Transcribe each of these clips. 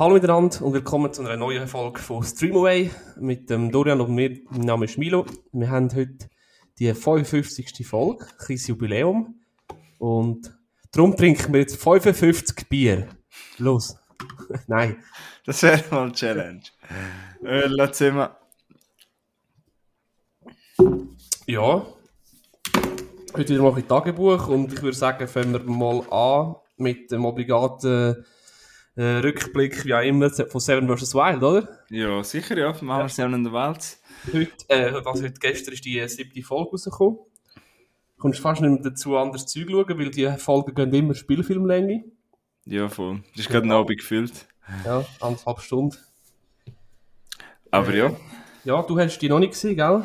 Hallo miteinander und willkommen zu einer neuen Folge von Streamaway mit dem Dorian und mir. Mein Name ist Milo. Wir haben heute die 55. Folge, ein kleines Jubiläum. Und darum trinken wir jetzt 55 Bier. Los. Nein. Das wäre mal eine Challenge. Äh, lass mal. Ja. Heute wieder mal ein Tagebuch und ich würde sagen, fangen wir mal an mit dem obligaten äh, Rückblick, wie auch immer, von Seven vs. Wild, oder? Ja, sicher, ja. Machen wir Seven in der Welt. Heute, äh, also heute gestern ist die siebte Folge rausgekommen. Du kommst fast nicht mehr dazu, anderes Zeug schauen, weil die Folgen gehen immer Spielfilmlänge. Ja, voll. Das ist gerade ein Abend gefüllt. Ja, anderthalb Stunden. Aber ja. Ja, du hast die noch nicht gesehen, gell?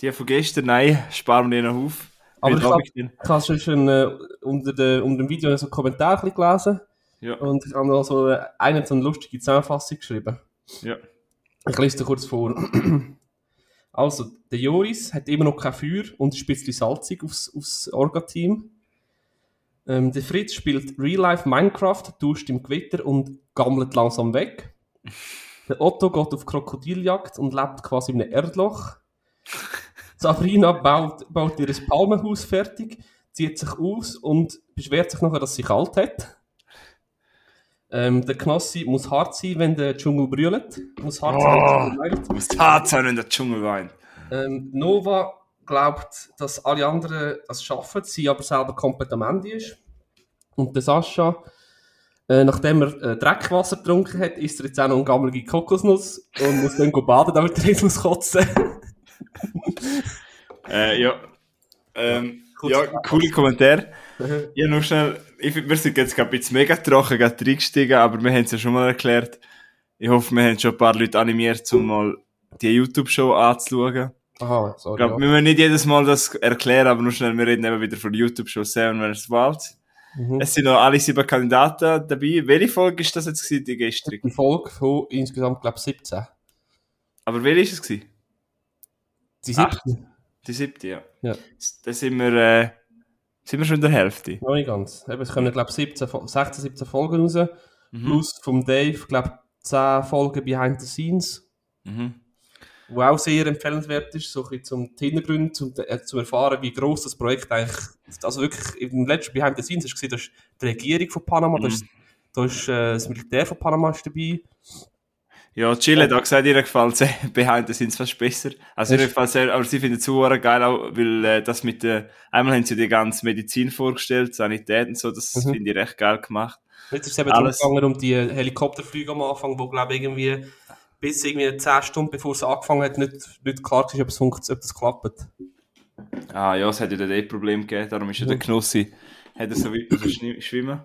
Die von gestern, nein, sparen wir die noch auf. Aber Heute ich habe ich hab schon äh, unter, de, unter dem Video so einen Kommentar gelesen. Ja, Und ich habe noch so einen so eine lustige Zusammenfassung geschrieben. ja. Ich lese dir kurz vor. Also, der Joris hat immer noch kein Feuer und ist ein bisschen salzig aufs, aufs Orga-Team. Ähm, der Fritz spielt Real-Life Minecraft, duscht im Gewitter und gammelt langsam weg. Der Otto geht auf Krokodiljagd und lebt quasi in einem Erdloch. Sabrina baut, baut ihr Palmenhaus fertig, zieht sich aus und beschwert sich nachher, dass sie kalt hat. Ähm, der Knossi muss hart sein, wenn der Dschungel brüllt. Muss hart sein, wenn der Dschungel weint. Muss hart sein, wenn der Dschungel weint. Ähm, Nova glaubt, dass alle anderen das schaffen, sie aber selber komplett am Ende ist. Und der Sascha, äh, nachdem er äh, Dreckwasser getrunken hat, isst er jetzt auch noch eine gammelige Kokosnuss und muss dann go baden, damit er nicht muss kotzen. Äh, ja. Ähm, ja, coole Kommentar. Ja, nur schnell. Ich, wir sind jetzt gerade ein bisschen mega trocken gerade reingestiegen, aber wir haben es ja schon mal erklärt. Ich hoffe, wir haben schon ein paar Leute animiert, um mal die YouTube-Show anzuschauen. Aha, Ich sorry. glaube, Ja. wir müssen nicht jedes Mal das erklären, aber nur schnell, wir reden eben wieder von der YouTube-Show Seven vs. Wild. Mhm. Es sind noch alle sieben Kandidaten dabei. Welche Folge ist das jetzt gewesen, die gestrige? Die Folge von insgesamt, glaube ich, 17. Aber welche ist es gewesen? Die siebte? Die siebte, ja. Ja. Da sind wir, äh, sind wir schon in der Hälfte. Noch nicht ganz. Eben, es kommen, glaube ich, 17, Fol- 16, 17 Folgen raus. Mhm. Plus vom Dave, glaube ich, 10 Folgen Behind the Scenes. Mhm. wo auch sehr empfehlenswert ist, so ein bisschen zum die Hintergrund, zum, äh, zum erfahren, wie groß das Projekt eigentlich, also wirklich, im letzten Behind the Scenes hast du gesehen, da ist die Regierung von Panama, da ist, da ist äh, das Militär von Panama ist dabei. Ja, Chile hat auch gesagt, ihr gefällt sehr, Behind the Scenes fast besser. Also ihr gefällt sehr, aber sie finden es geil auch, weil äh, das mit der, einmal haben sie die ganze Medizin vorgestellt, Sanität und so, das Mhm. finde ich recht geil gemacht. Jetzt ist es eben Alles. gegangen, um die Helikopterflüge am Anfang, wo, glaube ich, irgendwie bis irgendwie 10 Stunden bevor es angefangen hat, nicht, nicht klar war, ob es funktioniert, ob das klappt. Ah ja, es hat ja dort eh Problem gegeben, darum ist ja der Knossi, hat er so weit schwimmen.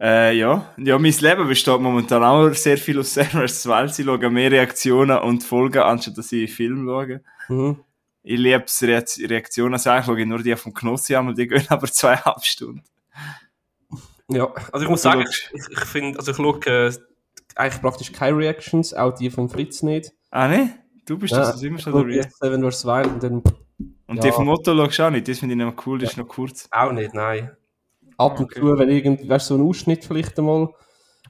Äh, ja. ja, mein Leben besteht momentan auch sehr viel aus Servers Wild. Ich schaue mehr Reaktionen und Folgen, anstatt dass ich Film schaue. Mhm. Ich liebe es, Re- Reaktionen. Also eigentlich schaue ich nur die vom Knossi an, die gehen aber zweieinhalb Stunden. Ja, also ich muss sagen, schaust- ich, ich finde, also ich schaue äh, eigentlich praktisch keine Reactions, auch die von Fritz nicht. Ah, ne? Du bist das, Ja, das immer ich schon schaue der Seven vs. Wild und dann Und ja. die vom Motto schaust du auch nicht. Das finde ich noch cool, das ist noch kurz. Auch nicht, nein. Ab und Okay. zu, wenn irgendwie, weißt du, so ein Ausschnitt vielleicht einmal.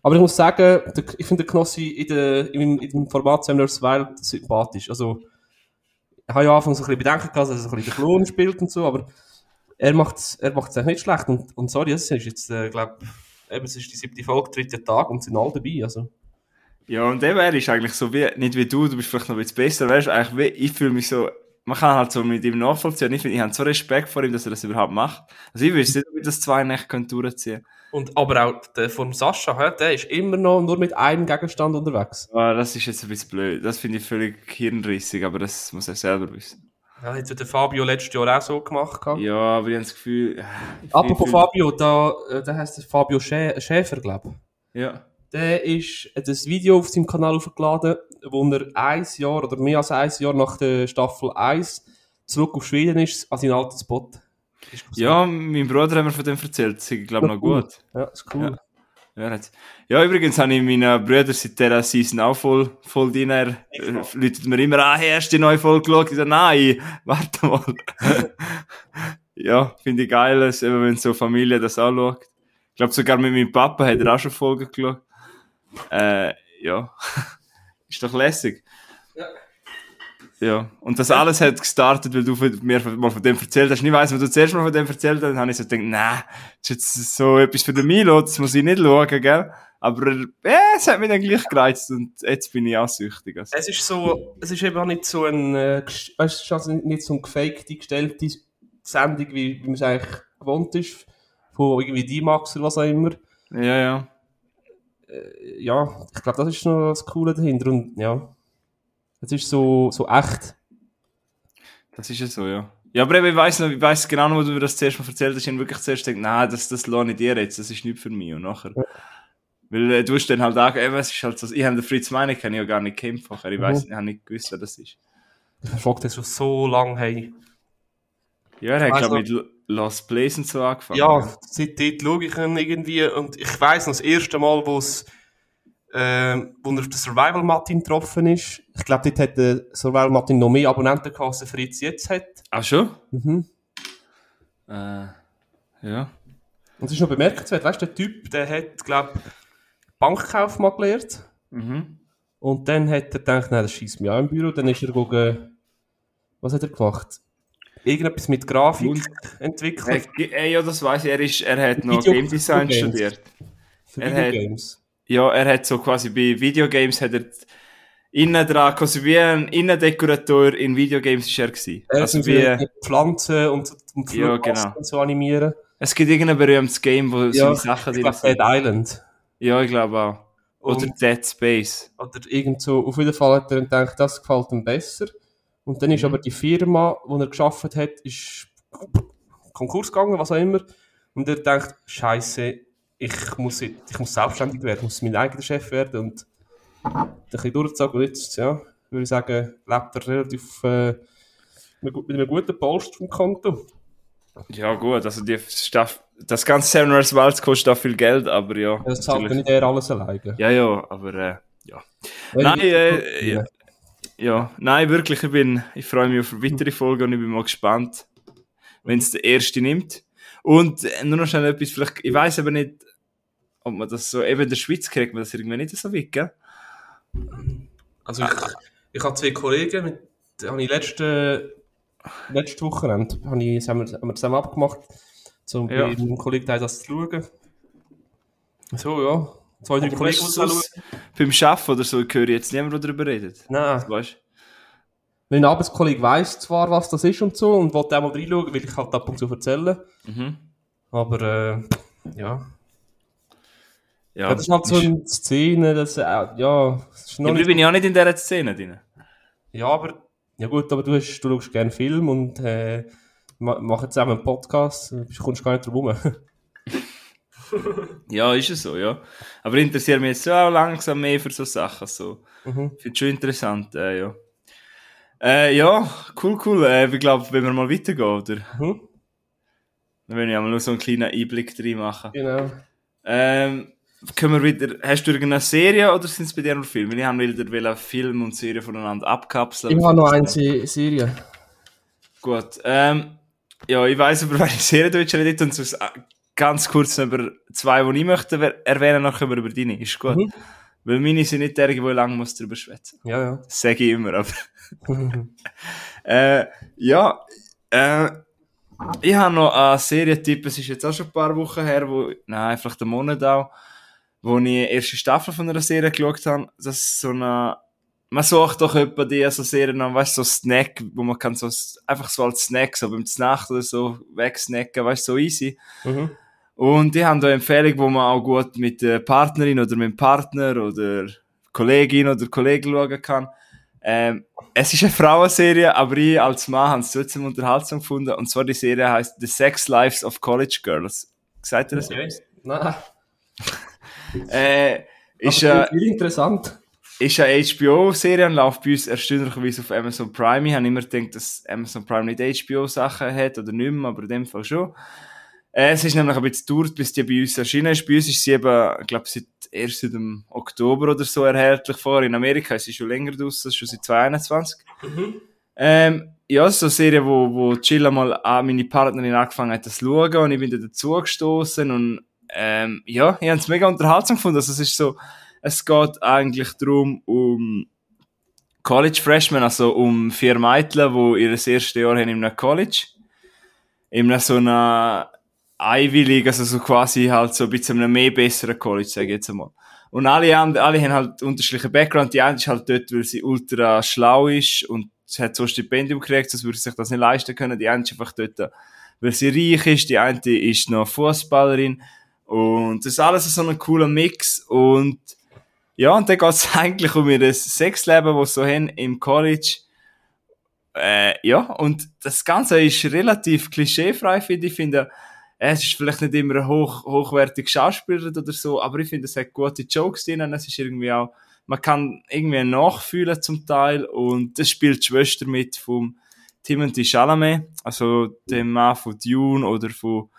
Aber ich muss sagen, der, ich finde den Knossi in, der, in, in dem Format vs. Wild sympathisch. Also, ich habe ja anfangs so ein bisschen Bedenken gehabt, dass er so ein bisschen den Klon spielt und so, aber er macht es er macht's eigentlich nicht schlecht. Und, und sorry, es ist jetzt, äh, glaube eben, es ist die siebte Folge, dritter Tag und sind alle dabei. Also, Ja, und der wäre ist eigentlich so wie, nicht wie du, du bist vielleicht noch ein bisschen besser, weißt du, eigentlich wie, ich fühle mich so, man kann halt so mit ihm nachvollziehen. Ich, finde, ich habe so Respekt vor ihm, dass er das überhaupt macht. Also ich wüsste nicht, wie das zwei Nächte durchziehen und, aber auch der von Sascha, der ist immer noch nur mit einem Gegenstand unterwegs. Aber das ist jetzt ein bisschen blöd. Das finde ich völlig hirnrissig, aber das muss er selber wissen. Ja, hat ja der Fabio letztes Jahr auch so gemacht. Ja, aber ich habe das Gefühl, äh, ich Apropos Fabio, da, äh, der heißt Fabio Schä Schäfer, glaube ich. Ja. Der ist hat ein Video auf seinem Kanal aufgeladen, wo er ein Jahr oder mehr als ein Jahr nach der Staffel 1 zurück auf Schweden ist, an seinen alten Spot. Ja, mein Bruder hat mir von dem erzählt. Das ist, glaube ich, noch gut. Ja, ist cool. Ja, ja, übrigens habe ich meinen Brüder seit dieser Season auch voll, voll drin. Er äh, läutet mir immer an, hey, hast du die neue Folge geschaut? Ich sage, nein, warte mal. ja, finde ich geil, eben, wenn so Familie das anschaut. Ich glaube, sogar mit meinem Papa hat er auch schon Folgen geschaut. Äh, ja. ist doch lässig. Ja. Ja, und das alles hat gestartet, weil du mir mal von dem erzählt hast. Ich weiss, wenn du zuerst mal von dem erzählt hast, dann habe ich so gedacht, nein, das ist jetzt so etwas für den Milo, das muss ich nicht schauen, gell? Aber äh, es hat mich dann gleich gereizt und jetzt bin ich auch süchtig. Also. Es ist so, es ist eben auch nicht so ein, äh, weißt, es ist also nicht so eine gefakte, gestellte Sendung, wie, wie man es eigentlich gewohnt ist, von irgendwie D-Max oder was auch immer. Ja, ja. Ja, ich glaube, das ist noch das Coole dahinter und ja, es ist so, so echt. Das ist ja so, ja. Ja, aber eben, ich weiss noch, ich weiss genau noch, wo du mir das zuerst mal erzählt hast, ich habe wirklich zuerst gedacht, nein, das, das lohne ich dir jetzt, das ist nicht für mich. Und nachher, weil äh, du hast dann halt auch, eben, es ist halt so, ich habe den Fritz Meine, kenne ich ja gar nicht vorher, ich weiss, ich habe nicht gewusst, wer das ist. Ich verfolge das schon so lange, hey. Ja, er hat, Also- glaube ich, mit Lost Place und so angefangen. Ja, seitdem schaue ich ihn irgendwie und ich weiss noch das erste Mal, wo es ähm, wo er auf den Survival Martin getroffen ist. Ich glaube, dort hat der Survival Martin noch mehr Abonnenten gehabt, als der Fritz jetzt hat. Ach schon? Mhm. Äh, ja. Und es ist noch bemerkenswert, weißt du, der Typ, der hat, glaube Bankkaufmann gelernt. Mhm. Und dann hat er gedacht, nein, das schießt mich auch im Büro. Dann ist er gegangen, was hat er gemacht? Irgendetwas mit Grafik Und- entwickelt äh, ja, das weiß ich, er, ist, er hat noch Video- Game Design Videogames. studiert. für er hat- Videogames. Ja, er hat so quasi bei Videogames hat er innen dran, quasi wie ein Innendekorator in Videogames ist er gewesen. Er Also wie, Pflanzen und, und Ja, genau. und so animieren. es gibt irgendein berühmtes Game, wo so Ja, Sachen Ich drin sind. Dead Island. Ja, ich glaube auch. Oder Und- Dead Space. Oder irgend so, auf jeden Fall hat er gedacht, das gefällt ihm besser. Und dann ist Mhm. aber die Firma, die er geschafft hat, ist Konkurs gegangen, was auch immer. Und er denkt, Scheiße, ich muss, ich muss selbstständig werden, ich muss mein eigener Chef werden und ein bisschen durchzogen. Und jetzt, ja, würde ich sagen, lebt er relativ äh, mit mit einem guten Polster vom Konto. Ja, gut, also die Staff das ganze Seven Wars Wilds kostet auch viel Geld, aber ja. Das zahlt nicht er alles alleine. Ja, ja, aber äh, ja. Nein, äh, ja. Ja, nein, wirklich, ich bin, ich freue mich auf weitere Folgen und ich bin mal gespannt, wenn es der erste nimmt. Und äh, nur noch schnell etwas, vielleicht, ich weiß aber nicht, ob man das so, eben in der Schweiz kriegt man das irgendwie nicht so weit, gell? Also ich, ich habe zwei Kollegen, mit die habe ich letzte, letzte Wochenende habe ich, haben, wir, haben wir zusammen abgemacht, um Ja. bei meinem Kollegen das zu schauen. So, ja. Zwei, drei Aber Kollegen, die weißt das du, schauen. sonst beim Schaffen oder so, ich höre jetzt niemand, der darüber redet. Nein. Weißt Mein Arbeitskollege weiss zwar, was das ist und so, und wollte auch mal reinschauen, weil ich halt ab und zu erzähle. du? Mhm. Aber, äh, ja. Ja, ja. Das ist halt so eine Szene, das, äh, ja, das ist ja, noch aber ich nicht, bin ja auch nicht in dieser Szene drin. ja, aber, ja gut, aber du, hast, du schaust gerne Film und, äh, ma- machen zusammen einen Podcast, du kommst gar nicht drum herum. Ja, ist es so, ja. Aber ich interessiere mich jetzt auch langsam mehr für so Sachen. So. Mhm. Finde schon interessant, äh, ja. Äh, ja, cool, cool. Äh, ich glaube, wenn wir mal weitergehen, oder? Mhm. Dann will ich einmal nur so einen kleinen Einblick drin machen. Genau. Ähm, können wir wieder, hast du irgendeine Serie oder sind es bei dir nur Filme? Ich habe wieder Film und Serie voneinander abkapseln. Ich habe noch eine Se- Serie. Gut. Ähm, ja, ich weiss über welche Serie du jetzt redet und sonst äh, ganz kurz über zwei, die ich möchte erwähnen, dann können wir über deine. Ist gut. Mhm. Weil meine sind nicht derige, die ich lange muss drüber schwätzen. Ja, ja. Das sage ich immer, aber. äh, ja, äh, ich habe noch einen Serientipp, es ist jetzt auch schon ein paar Wochen her, wo, nein, vielleicht einen Monat auch, wo ich die erste Staffel von einer Serie geschaut habe. Das ist so eine, man sucht doch etwa die so Serien an, weißt du, so Snack, wo man kann so, einfach so als Snack, so beim Znacht oder so wegsnacken, weißt du, so easy. Mhm. Und die haben da eine Empfehlung, wo man auch gut mit der Partnerin oder mit dem Partner oder Kollegin oder Kollegen schauen kann. Ähm, es ist eine Frauenserie, aber ich als Mann habe es trotzdem unterhaltsam gefunden. Und zwar die Serie heißt The Sex Lives of College Girls. Sagt ihr das? Okay. Nein. Äh, ist, Aber äh, viel interessant. ist eine HBO-Serie und läuft bei uns erstaunlicherweise auf Amazon Prime. Ich habe immer gedacht, dass Amazon Prime nicht HBO-Sachen hat oder nicht mehr, aber in dem Fall schon. Äh, es ist nämlich ein bisschen gedauert, bis die bei uns erschienen ist. Bei uns ist sie eben, ich glaube, seit, erst seit dem Oktober oder so erhältlich vor. In Amerika ist sie schon länger draussen, schon seit 2021. Ähm, ja, so eine Serie, wo, wo Jill mal an meine Partnerin angefangen hat, das zu schauen und ich bin da dazugestoßen und ähm, ja, ich habe es mega unterhaltsam gefunden. Also es ist so, Es geht eigentlich darum, um College Freshmen, also um vier Mädchen, die ihr erstes Jahr haben in einem College. In so einer Ivy League, also so quasi halt so ein bisschen einem mehr besseren College, sage ich jetzt einmal. Und alle, haben, alle haben halt unterschiedliche Background. Die eine ist halt dort, weil sie ultra schlau ist und hat so ein Stipendium gekriegt, sonst würde sie sich das nicht leisten können. Die eine ist einfach dort, weil sie reich ist. Die eine ist noch Fußballerin. Und das ist alles so ein cooler Mix. Und ja, und dann geht es eigentlich um ihr Sexleben, das sie so haben im College. Äh, ja, und das Ganze ist relativ klischeefrei, finde ich. Ich finde, es ist vielleicht nicht immer ein hoch, hochwertig Schauspieler oder so, aber ich finde, es hat gute Jokes drin. Es ist irgendwie auch, man kann irgendwie nachfühlen zum Teil und das spielt die Schwester mit vom Timothy Chalamet, also dem Mann von Dune oder von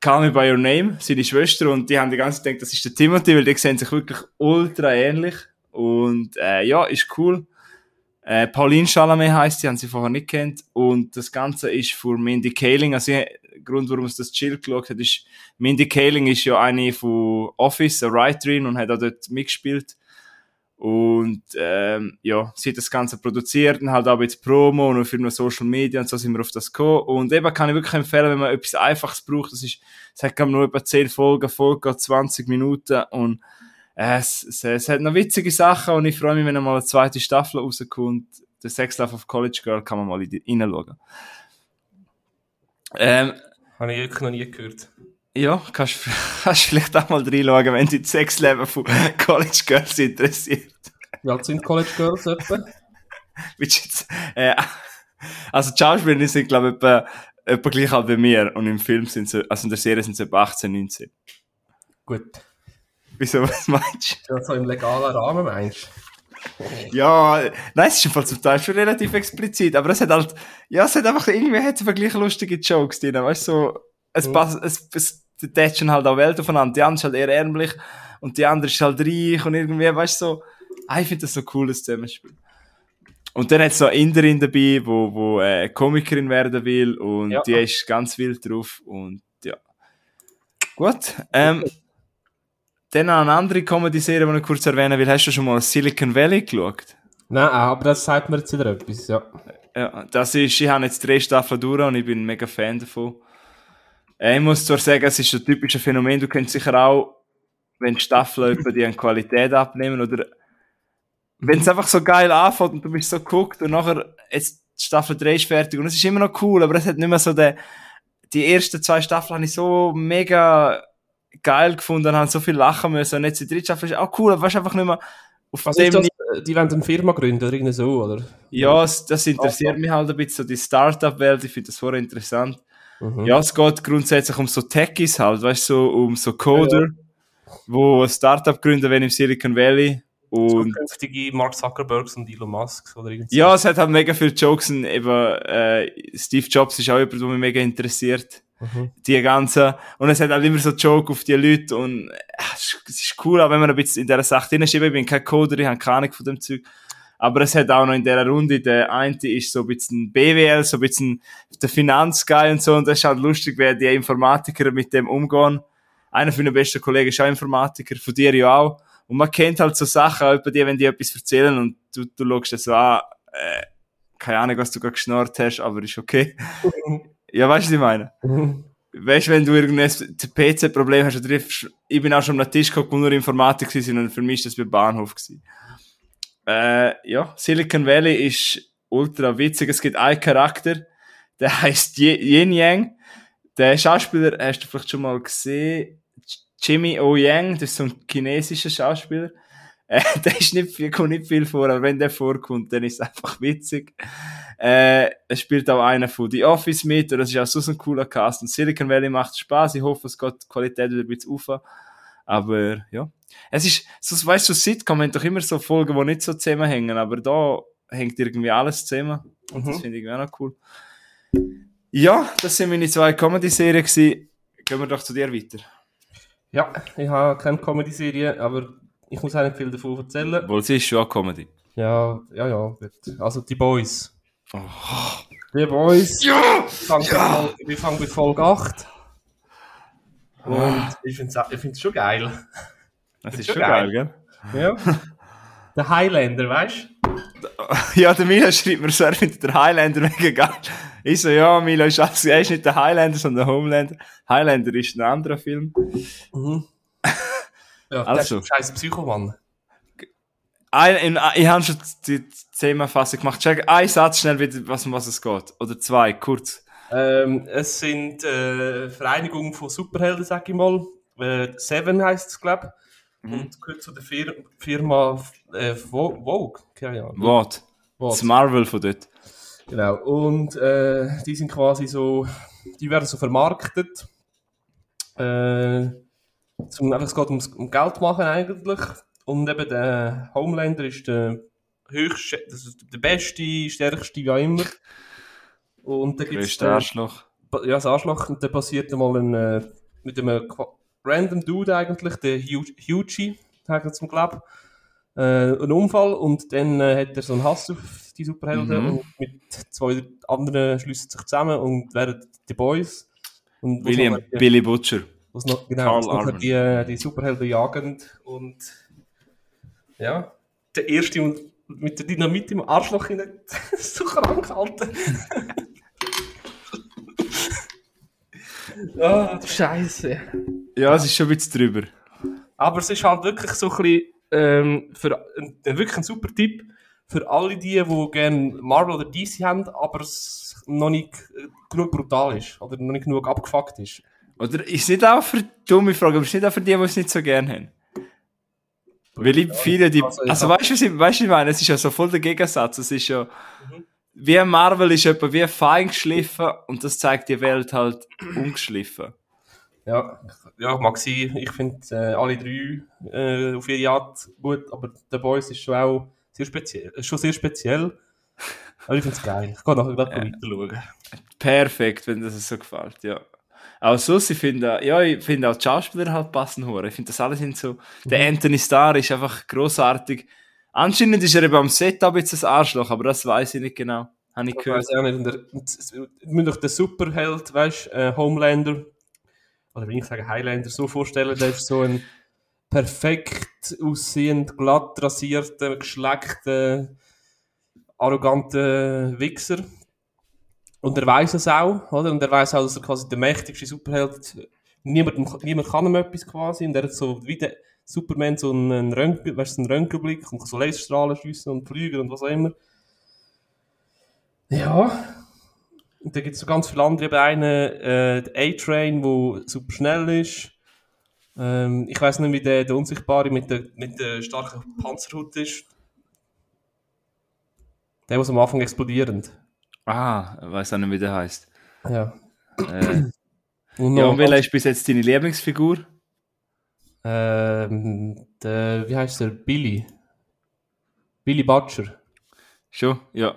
Call Me By Your Name, seine Schwester und die haben die ganze Zeit gedacht, das ist der Timothy, weil die sehen sich wirklich ultra ähnlich und äh, ja, ist cool. Äh, Pauline Chalamet heißt sie, haben sie vorher nicht kennt und das Ganze ist für Mindy Kaling, also Grund, warum es das Chill geschaut hat, ist, Mindy Kaling ist ja eine von Office, eine Writerin und hat auch dort mitgespielt. Und ähm, ja, sie hat das Ganze produziert und halt auch jetzt Promo und für Social Media und so sind wir auf das gekommen. Und eben kann ich wirklich empfehlen, wenn man etwas Einfaches braucht, das ist, es hat nur etwa 10 Folgen, Folge 20 Minuten und es, es, es hat noch witzige Sachen und ich freue mich, wenn mal eine zweite Staffel rauskommt. The Sex Life of College Girl kann man mal reinschauen. Ähm, Habe ich wirklich noch nie gehört. Ja, kannst, kannst vielleicht auch mal reinschauen, wenn dich das Sexleben von College Girls interessiert. Wie alt sind College Girls etwa? jetzt, äh, also die Schauspieler sind, glaube ich, etwa, etwa gleich alt wie mir und im Film sind sie, also in der Serie sind sie etwa 18, 19. Gut. Wieso, was meinst du? Ja, so im legalen Rahmen meinst du? Ja, nein, es ist im Fall zum Teil schon relativ explizit, aber es hat halt, ja, es hat einfach, irgendwie hat es gleich lustige Jokes drin, weißt du, so, es mhm. passt, es, es tätschen halt auch Welt aufeinander, die andere ist halt eher ärmlich und die andere ist halt reich und irgendwie, weißt du, so, ah, ich finde das so ein cooles Zusammenspiel. Und dann hat es noch Inderin dabei, wo, wo äh, Komikerin werden will und ja. die ist ganz wild drauf und ja. Gut, ähm, dann noch eine andere Comedy-Serie, die ich kurz erwähnen will. Hast du schon mal Silicon Valley geschaut? Nein, aber das sagt mir jetzt wieder etwas, ja. Ja, das ist, ich habe jetzt drei Staffeln durch und ich bin ein mega Fan davon. Äh, ich muss zwar sagen, es ist ein typisches Phänomen. Du kennst sicher auch, wenn Staffeln über die an Qualität abnehmen oder wenn es einfach so geil anfängt und du bist so geguckt und nachher, jetzt Staffel 3 ist fertig und es ist immer noch cool, aber es hat nicht mehr so den, die ersten zwei Staffeln habe ich so mega geil gefunden, haben so viel lachen müssen. Und jetzt die dritte Staffel ist auch cool, aber weißt einfach nicht mehr auf Was dem das? Die wollen eine Firma gründen oder irgendwie so, oder? Ja, das interessiert mich halt ein bisschen, so die Startup-Welt, ich finde das vorher interessant. Mhm. Ja, es geht grundsätzlich um so Techies halt, weißt du, so, um so Coder, ja, ja. wo ein Startup gründen wenn im Silicon Valley. Und zukünftige Mark Zuckerbergs und Elon Musk oder irgendwie. Ja, es hat halt mega viele Jokes und eben, äh, Steve Jobs ist auch jemand, der mich mega interessiert. Mhm. Die ganze, und es hat halt immer so Joke auf die Leute und äh, es ist cool, auch wenn man ein bisschen in dieser Sache drin ist. Ich bin kein Coder, ich habe keine Ahnung von dem Zeug. Aber es hat auch noch in dieser Runde, der eine ist so ein bisschen BWL, so ein bisschen der Finanzguy und so, und das ist halt lustig, wie die Informatiker mit dem umgehen. Einer von den besten Kollegen ist auch Informatiker, von dir ja auch. Und man kennt halt so Sachen auch über die, wenn die etwas erzählen und du, du schaust das so an, äh, keine Ahnung, was du gerade geschnarrt hast, aber ist okay. Ja, weißt du, was ich meine? Mhm. weißt du, wenn du irgendein PC-Problem hast, oder ich bin auch schon am Tisch geguckt, wo nur Informatik war, und für mich ist das beim Bahnhof. Gewesen. Äh, ja, Silicon Valley ist ultra witzig. Es gibt einen Charakter, der heißt Yin Yang. Der Schauspieler hast du vielleicht schon mal gesehen. Jimmy O Yang, das ist so ein chinesischer Schauspieler. Äh, der ist nicht viel, kommt nicht viel vor, aber wenn der vorkommt, dann ist es einfach witzig. Äh, es spielt auch einer von The Office mit, oder es ist auch so ein cooler Cast. Und Silicon Valley macht Spaß. Ich hoffe, es geht die Qualität wieder ein bisschen auf. Aber ja, es ist, so, weißt du, Sitcom haben doch immer so Folgen, die nicht so zusammenhängen, aber da hängt irgendwie alles zusammen. Und mhm. das finde ich auch noch cool. Ja, das sind meine zwei Comedy-Serien. Gehen wir doch zu dir weiter. Ja, ich habe keine Comedy-Serie, aber ich muss auch nicht viel davon erzählen. Wohl, sie ist schon eine Comedy. Ja, ja, ja. Also die Boys. Oh. Die Boys. Ja! Fangen ja! Bei, wir fangen bei Folge 8. Und ich finde es schon geil. Das ist, ist schon geil, geil, gell? Ja. Der Highlander, weißt du? Ja, der Milo schreibt mir so, er findet der Highlander mega geil. Ich so, ja, Milo ist, also, er ist nicht der Highlander, sondern der Homelander. Highlander ist ein anderer Film. Mhm. Ja, Also. das ist ein scheiß Psychomann. Ein, in, ich habe schon die Zusammenfassung gemacht. Check ein Satz schnell, wieder, was, um was es geht. Oder zwei, kurz. Ähm, es sind äh, Vereinigungen von Superhelden, sag ich mal. Äh, Seven heißt es, glaube ich. Mhm. Und gehört zu der Fir Firma äh, Vo- Vogue. Keine Ahnung. Wort. Vogue. Das Marvel von dort. Genau. Und äh, die sind quasi so, die werden so vermarktet. Äh, zum, einfach, es geht ums um Geld machen eigentlich. Und eben der Homelander ist der höchste, das ist der beste, stärkste, wie auch immer. Und da gibt's Größter Arschloch. ja, das Arschloch, und dann passiert einmal ein, äh, mit einem random Dude eigentlich, der Hu- Hughie, sagen wir zum Glaub, äh, ein Unfall und dann äh, hat er so einen Hass auf die Superhelden Mhm. und mit zwei anderen schließen sich zusammen und werden die Boys. Und William, Billy Butcher. Wo's noch, genau, wo's noch die, äh, die Superhelden jagend und ja, der erste und mit der Dynamit im Arschloch hinein so krank halten. Du Scheiße. Ja, es ist schon ein bisschen drüber. Aber es ist halt wirklich so ein bisschen, ähm, für, ein, ein, wirklich ein super Tipp für alle die, die gerne Marvel oder DC haben, aber es noch nicht äh, genug brutal ist oder noch nicht genug abgefuckt ist. Oder ist nicht auch für dumme Frage, aber ist nicht auch für die, die es nicht so gerne haben? Weil ich viele, die, also also weißt du, was ich, weißt, ich meine? Es ist ja so voll der Gegensatz. Es ist ja, Mhm. wie Marvel ist etwa wie fein geschliffen und das zeigt die Welt halt ungeschliffen. Ja, ja mag sein. Ich finde äh, alle drei äh, auf ihre Art gut, aber The Boys ist schon auch sehr speziell. ist Schon sehr speziell. Aber ich finde es geil. Ich kann nachher gleich weiter schauen. Perfekt, wenn das so gefällt, ja. Auch so, ich finde, ja, ich finde auch die Schauspieler halt passen hure. Ich finde, das alle sind so, der Anthony Starr ist einfach großartig. Anscheinend ist er eben am Set auch ein bisschen ein Arschloch, aber das weiß ich nicht genau. Habe ich Ich gehört. weiß auch nicht. Und der, müssen doch den Superheld, weißt du, äh, Homelander, oder will ich sagen Highlander, so vorstellen, der ist so ein perfekt aussehend, glatt rasierter, geschleckter, arroganter Wichser. Und er weiß es auch, oder? Und er weiß auch, dass er quasi der mächtigste Superheld, niemand, niemand kann ihm etwas quasi, und er hat so wie der Superman so einen Röntgen, weißt du, einen Röntgenblick und so Laserstrahlen schiessen und fliegen und was auch immer. Ja. Und dann gibt es so ganz viele andere. Eben einen, äh, der A-Train, der super schnell ist. Ähm, ich weiß nicht, wie der, der Unsichtbare mit der, mit der starken Panzerhut ist. Der, was am Anfang explodierend. Ah, weiß auch nicht, wie der heißt. Ja. Äh, Und ja, und welcher ist bis jetzt deine Lieblingsfigur? ähm, der, wie heißt der? Billy. Billy Butcher. Schon? Ja.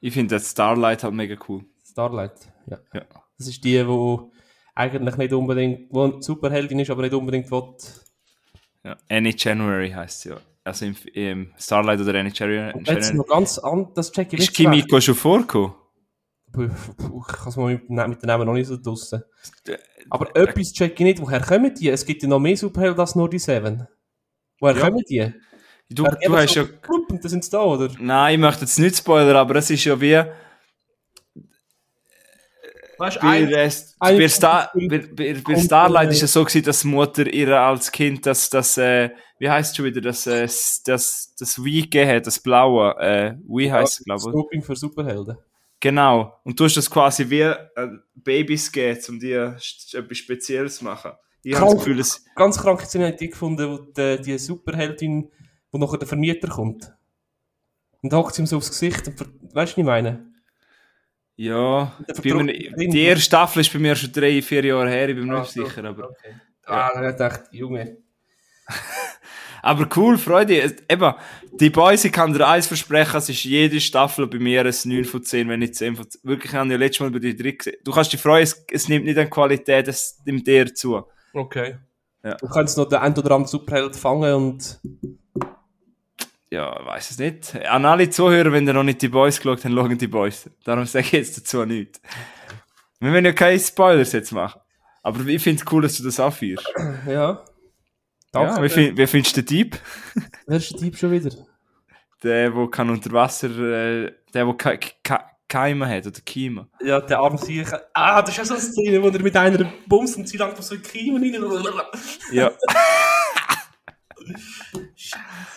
Ich finde das Starlight halt mega cool. Starlight. Ja. Ja. Das ist die, wo eigentlich nicht unbedingt, wo eine Superheldin ist, aber nicht unbedingt will. Ja. Any January heißt sie ja. Also im, im Starlight oder Any January. Und jetzt noch ganz an, das check ich Ist. Kimiko schon vorgekommen? Ich kann es mal mit, mit den Namen noch nicht so draussen. Aber etwas check ich nicht. Woher kommen die? Es gibt ja noch mehr Superhelden als nur die Seven. Woher Ja. kommen die? Du, du hast so ja. dann sind da, oder? Nein, ich möchte jetzt nicht spoilern, aber es ist ja wie. Weißt Bei, ein, ein- bei, Star, bei, bei, Starlight ist es so gewesen, dass Mutter ihr als Kind das, das äh, wie heißt schon wieder, das, äh, das, das Wii gegeben hat, das blaue, äh, Wii heißt es, glaube ich. Scoping für Superhelden. Genau. Und du hast das quasi wie äh, Babys gegeben, um dir etwas Spezielles zu machen. Ich habe das Krank. Gefühl, es, Ganz krank sind halt die gefunden, wo die, die Superheldin, wo nachher der Vermieter kommt. Und hockt sie ihm so aufs Gesicht und weißt du, was ich meine? Ja, mir, die erste Staffel ist bei mir schon drei, vier Jahre her, ich bin mir nicht so. sicher, aber. Okay. Ah, dann ich gedacht, Junge. Aber cool, Freude. Eben, die Boys, ich kann dir eins versprechen, es ist jede Staffel bei mir ein 9 von 10, wenn nicht 10 von 10. Wirklich, ich habe ja letztes Mal über die drei gesehen. Du kannst dich freuen, es, es nimmt nicht an Qualität, es nimmt eher zu. Okay. Ja. Du kannst noch den ein oder anderen Superheld fangen und Ja, weiß es nicht. An alle Zuhörer, wenn ihr noch nicht die Boys geschaut habt, schauen die Boys. Darum sage ich jetzt dazu nichts. Wir wollen ja keine Spoilers jetzt machen. Aber ich finde es cool, dass du das anführst. ja. Ja, Danke. wie, fin- wie findest du den Dieb? Wer ist der Typ schon wieder? Der, der kann unter Wasser, äh, der, der Ke Ke Keime hat, oder Kiemen. Ja, der arme Sieg. Ah, das ist ja so eine Szene, wo er mit einer Bums und sie lang so in Kiemen rein. Ja.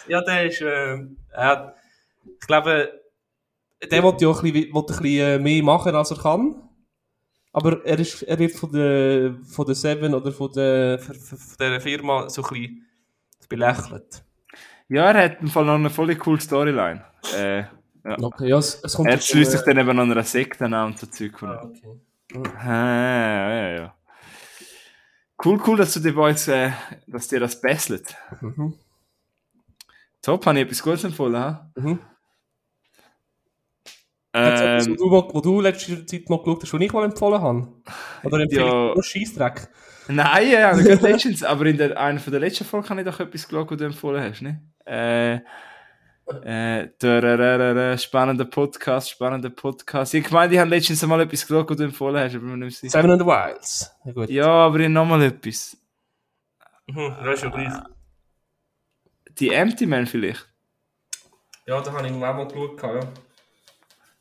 Ja, der ist, äh, ja, ich glaube, der will ja auch ein bisschen, will ein bisschen äh, mehr machen, als er kann. Aber er, ist, er wird von der, von der Seven oder von der, von der Firma so ein bisschen belächelt. ja, er hat im Fall noch eine voll coole Storyline. Äh, ja. Okay, ja, es, es kommt... Er schließt sich dann eben an einer Sekte an und so Zeug. Ah, okay. Ah, ja, ja. Cool, cool, dass du dir bei uns, äh, dass dir das besselt. Mhm. Top, habe ich etwas Gutes empfohlen, ha? Mhm. Hat's etwas, Ähm, wo, du, wo du letzte Zeit mal geschaut hast, was ich mal empfohlen habe? Oder empfehle Ja. nur Scheissdreck? nein, ja, letztens, aber in der, einer von der letzten Folgen habe ich doch etwas geschaut, was du empfohlen hast, ne? Äh, äh, spannender Podcast, spannender Podcast. Ich meine, ich habe letztens mal etwas geschaut, was du empfohlen hast, aber nicht sicher. Seven and the Wilds. Ja, gut. Ja, aber ich habe nochmal etwas. Mhm, das ist ja gleich. Die Empty Man vielleicht. Ja, da habe ich mal geschaut, ja.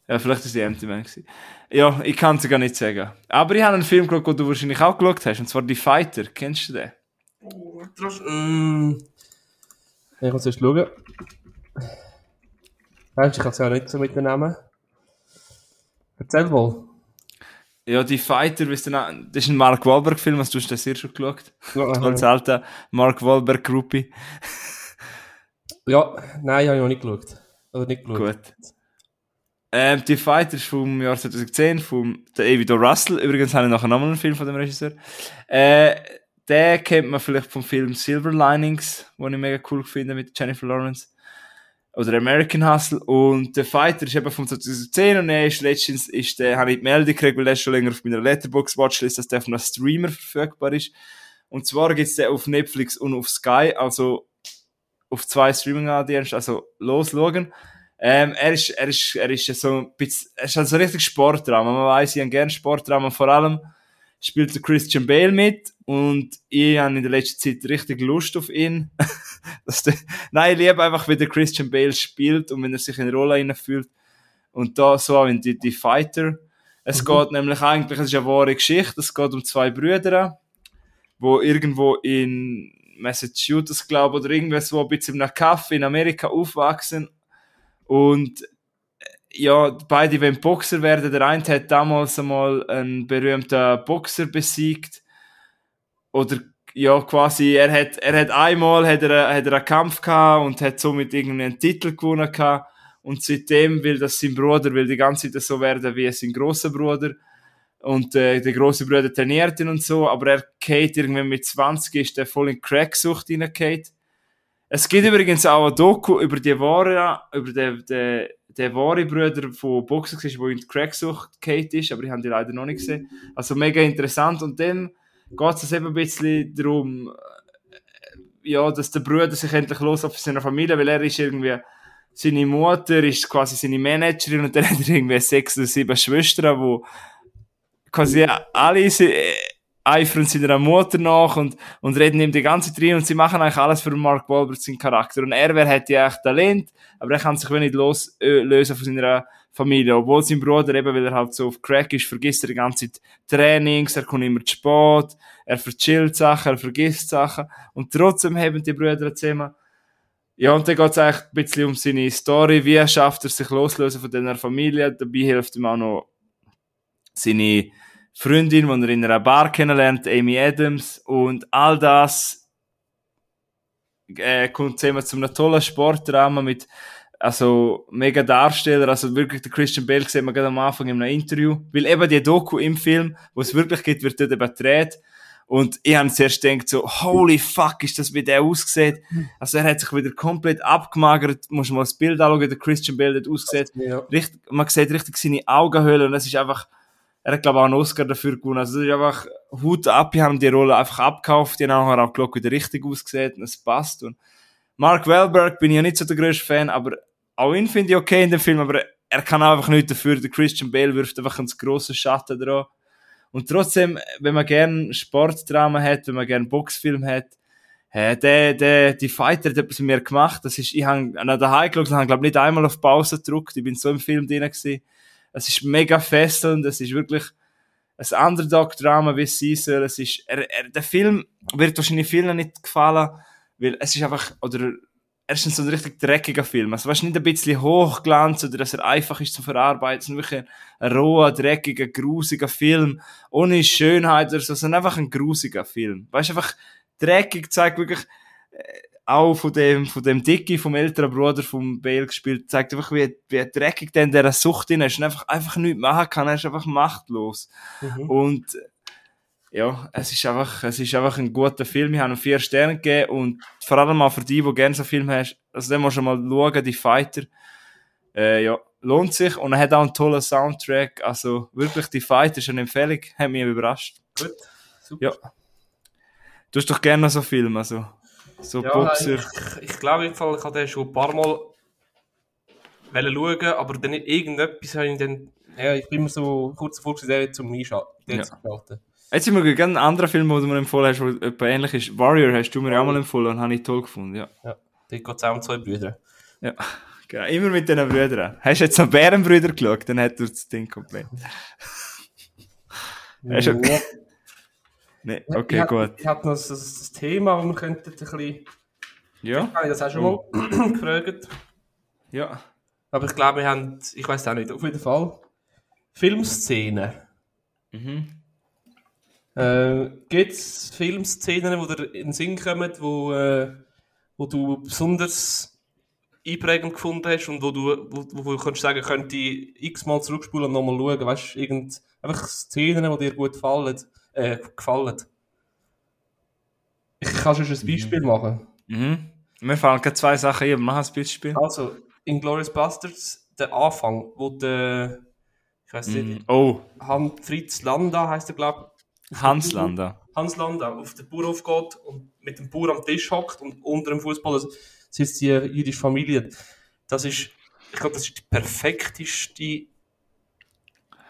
Ja, vielleicht ist die Empty Man gewesen. Ja, ich kann es gar nicht sagen. Aber ich habe einen Film geschaut, den du wahrscheinlich auch geschaut hast, und zwar Die Fighter. Kennst du den? Oh, das... Mm. Ich muss erst schauen. Weißt du, ich kann es ja nicht so mit den Namen. Erzähl mal. Ja, Die Fighter, weißt du, das ist ein Mark Wahlberg-Film, was du hast das hier schon geschaut? Als alter Mark Wahlberg-Groupie. Ja, nein, habe ich noch nicht geschaut. Oder nicht geschaut. Gut. Ähm, die Fighter ist vom Jahr 2010 von David O. Russell. Übrigens habe ich nachher nochmal einen Film von dem Regisseur. Äh, den kennt man vielleicht vom Film Silver Linings, den ich mega cool finde mit Jennifer Lawrence. Oder American Hustle. Und der Fighter ist eben von 2010 und er ist letztens, ist der, habe ich die Meldung gekriegt, weil er schon länger auf meiner Letterbox Watchlist, dass der auf einem Streamer verfügbar ist. Und zwar gibt's den auf Netflix und auf Sky, also auf zwei Streaming-Diensten, also losschauen. Ähm, er ist, er ist, er ist so ein bisschen, er ist also richtig Sportdrama. Man weiß, ich habe gerne Sportdrama. Vor allem spielt der Christian Bale mit und ich habe in der letzten Zeit richtig Lust auf ihn. Der, nein, ich liebe einfach, wie der Christian Bale spielt und wenn er sich in eine Rolle hineinfühlt. Und da so auch in die, die Fighter. Es geht nämlich eigentlich, es ist eine wahre Geschichte, es geht um zwei Brüder, wo irgendwo in Massachusetts, glaube ich, oder irgendwas, wo ein bisschen in einem Kaff in Amerika aufwachsen und äh, ja, beide wollen Boxer werden. Der eine hat damals einmal einen berühmten Boxer besiegt. Oder ja, quasi, er hat, er hat einmal hat er, hat er einen Kampf gehabt und hat somit irgendwie einen Titel gewonnen gehabt. Und seitdem will das sein Bruder, will die ganze Zeit so werden wie sein großer Bruder. Und äh, der große Bruder trainiert ihn und so, aber er geht irgendwie mit 20 ist der voll in Cracksucht hineingeht. Es gibt übrigens auch ein Doku über die wahre, über den, den, den wahre Bruder von Boxer, der in die Cracksucht geht ist, aber ich habe die leider noch nicht gesehen. Also mega interessant. Und dann geht es eben ein bisschen darum, äh, ja, dass der Bruder sich endlich los auf seine Familie, weil er ist irgendwie, seine Mutter ist quasi seine Managerin und dann hat er irgendwie sechs oder sieben Schwestern, wo quasi alle äh, eifern seiner Mutter nach und, und reden ihm die ganze Zeit und sie machen eigentlich alles für Mark Wahlberg, seinen Charakter. Und er, wer hat ja echt Talent, aber er kann sich wenig los, äh, von seiner Familie. Obwohl sein Bruder eben, weil er halt so auf Crack ist, vergisst er die ganze Zeit Trainings, er kommt immer zu spät, er verchillt Sachen, er vergisst Sachen. Und trotzdem haben die Brüder zusammen ja, und dann geht es eigentlich ein bisschen um seine Story, wie schafft er sich loslösen von dieser Familie. Dabei hilft ihm auch noch seine Freundin, die er in einer Bar kennenlernt, Amy Adams. Und all das äh, kommt zusammen zu einem tollen Sportdrama mit also mega Darsteller, also wirklich der Christian Bale sieht man gerade am Anfang in einem Interview, weil eben die Doku im Film, wo es wirklich geht, wird dort eben gedreht und ich habe zuerst gedacht so, holy fuck, ist das wie der aussieht. Also er hat sich wieder komplett abgemagert, muss mal das Bild anschauen, der Christian Bale dort aussieht. Ja. Richtig, man sieht richtig seine Augenhöhle und es ist einfach, er hat glaube ich auch einen Oscar dafür gewonnen. Also das ist einfach Hut ab, die haben die Rolle einfach abgekauft, die haben auch geschaut, wie der richtig aussieht und es passt. Und Mark Wahlberg bin ich ja nicht so der grösste Fan, aber auch ihn finde ich okay in dem Film, aber er kann einfach nichts dafür. Der Christian Bale wirft einfach einen grossen Schatten drauf. Und trotzdem, wenn man gern Sportdrama hat, wenn man gern Boxfilm hat, Hey, der, der, die Fighter hat etwas mit mir gemacht. Das ist, ich habe an daheim geschaut und habe, glaube nicht einmal auf Pause gedrückt. Ich bin so im Film drin gewesen. Es ist mega fesselnd. Es ist wirklich ein Underdog-Drama, wie es sein soll. Es ist, er, er, der Film wird wahrscheinlich vielen nicht gefallen, weil es ist einfach, oder, er ist so ein richtig dreckiger Film. Also, weißt nicht ein bisschen Hochglanz oder dass er einfach ist zu verarbeiten, sondern wirklich ein roher, dreckiger, grusiger Film. Ohne Schönheit oder so, sondern einfach ein grusiger Film. Weißt einfach, dreckig zeigt wirklich, äh, auch von dem, von dem Dicky, vom älteren Bruder vom Bale gespielt, zeigt einfach, wie, wie dreckig denn der Sucht in ist und einfach, einfach nichts machen kann. Er ist einfach machtlos. Mhm. Und, ja, es ist einfach, es ist einfach ein guter Film. Wir haben ihm vier Sterne gegeben und vor allem auch für die, die gerne so einen Film hast, also den musst du mal schauen, die Fighter. Äh, ja, lohnt sich und er hat auch einen tollen Soundtrack. Also wirklich, die Fighter ist eine Empfehlung, hat mich überrascht. Gut, super. Ja. Du hast doch gerne so Filme, also. So ja, Boxer. Ich, ich glaube, ich, ich habe den schon ein paar Mal schauen, aber dann nicht irgendetwas habe ich dann. Ja, ich bin immer so kurz davor gewesen, zum Einschalten. Ja. Jetzt sind wir gerne einen anderen Film, den du mir empfohlen hast, der etwas ähnlich ist. Warrior hast du mir auch mal empfohlen und habe ich toll gefunden. Ja, ja dort geht es auch um zwei Brüder. Ja, genau. Immer mit diesen Brüdern. Hast du jetzt noch Bärenbrüder geschaut, dann hat er das Ding komplett. hast du okay? Nee, okay, ich gut. Ich hatte noch das, das Thema, wo wir könnten ein bisschen... Ja. Ich habe das auch schon mal oh. gefragt. Ja. Aber ich glaube, wir haben, ich weiß auch nicht, auf jeden Fall Filmszenen. Mhm. Äh, Gibt es Filmszenen, die dir in den Sinn kommen, wo, äh, wo du besonders einprägend gefunden hast und wo du, wo, wo du kannst sagen, könnte ich x-mal zurückspulen und nochmal schauen, weißt du, irgend, einfach Szenen, die dir gut gefallen äh, gefallen. Ich kann schon ein Beispiel mhm. machen. Mhm. Mir fallen gerade zwei Sachen hier, mach ein Beispiel. Also, in Glorious Bastards, der Anfang, wo der, ich weiß nicht, mm. oh. Han Fritz Landa heißt er, glaube ich. Hans Landa. Hans Landa, auf den Bauernhof geht und mit dem Bauer am Tisch hockt und unter dem Fußball sitzt die jüdische Familie. Das ist, ich glaube, das ist die perfekteste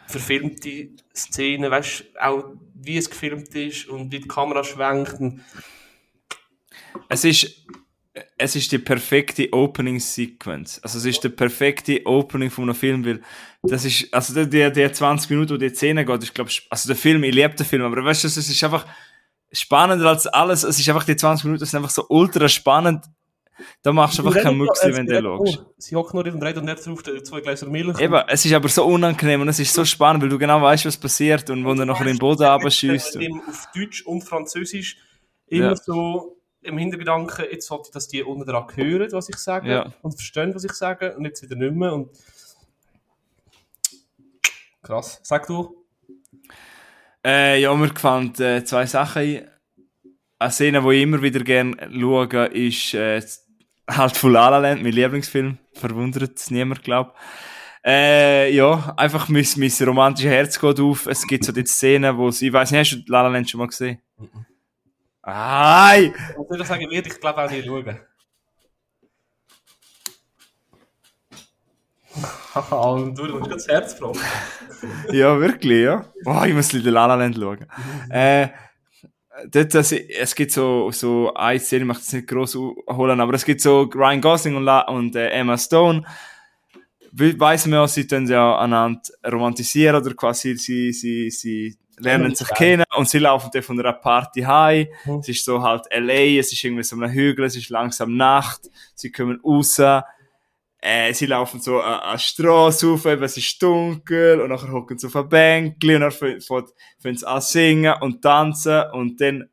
verfilmte Szene, weißt du, auch wie es gefilmt ist und wie die Kamera schwenkt. Es ist, es ist die perfekte Opening Sequence. Also es ist die perfekte Opening von einem Film, weil das ist, also der, der 20 Minuten, wo die Szene geht, ich glaube, also der Film, ich liebe den Film, aber weißt du, es ist einfach spannender als alles. Es ist einfach die 20 Minuten, es sind einfach so ultra spannend da machst du einfach keinen Mucks, wenn du schaust. Sie hocken nur und reden und nicht drauf zwei Gläser Milch. Eben, es ist aber so unangenehm und es ist so spannend, weil du genau weißt, was passiert und wo er nachher in den Boden abschießt. Auf Deutsch und Französisch immer so im Hintergedanken, jetzt sollte ich, dass die unten dran hören, was ich sage ja. und verstehen, was ich sage und jetzt wieder nicht mehr. Und Krass. Sag du. Äh, ja, mir gefallen äh, zwei Sachen. Eine Szene, die ich immer wieder gerne schaue, ist äh, halt von La La Land, mein Lieblingsfilm. Verwundert es niemand, glaub. Äh, ja, einfach mein, mein romantisches Herz geht auf. Es gibt so die Szene, wo sie, ich weiß nicht, hast du La La Land schon mal gesehen? Mhm. Ai! Ich würde sagen, wird ich glaube auch nicht schauen. Und du, du musst das Herz brauchen. ja, wirklich, ja. Boah, ich muss in La La Land schauen. äh, dort, das, es gibt so, so eine Szene, ich möchte es nicht groß holen, aber es gibt so Ryan Gosling und, La und äh, Emma Stone. Weiss man ja, sie tun ja einander romantisieren oder quasi sie, sie, sie lernen sich kennen und sie laufen dann von einer Party heim. Mhm. Es ist so halt LA, es ist irgendwie so ein Hügel, es ist langsam Nacht, sie kommen raus äh, sie laufen so an, an Straße eben, es ist dunkel, und nachher hocken sie auf ein Bänkchen, und dann fangen sie an singen und tanzen, und dann,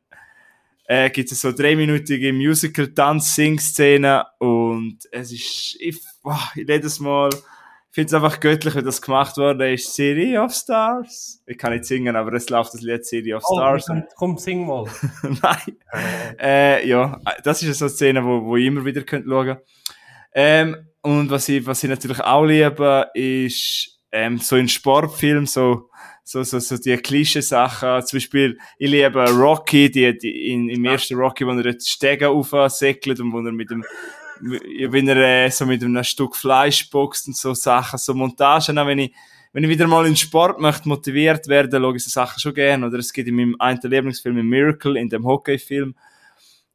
äh, gibt es so dreiminütige Musical-Tanz-Sing-Szene, und es ist, ich, boah, jedes Mal, finde es einfach göttlich, wie das gemacht wurde, ist City of Stars. Ich kann nicht singen, aber es läuft das Lied City of oh, Stars. Komm, komm, sing mal. Nein. Äh, ja, das ist so eine Szene, wo, wo ich immer wieder könnt schauen. Ähm, und was ich, was ich natürlich auch liebe, ist ähm, so in Sportfilmen, so, so, so, so die Klischee-Sachen. Zum Beispiel, ich liebe Rocky, die, die in, im ersten Rocky, wo er jetzt Stege aufsäckelt und wo er mit dem, wenn er äh, so mit einem Stück Fleisch boxt und so Sachen, so Montagen, wenn ich, wenn ich wieder mal in Sport möchte motiviert werden, schaue ich so Sachen schon gerne. Oder es gibt in meinem einen Lieblingsfilm, in Miracle, in dem Hockey-Film,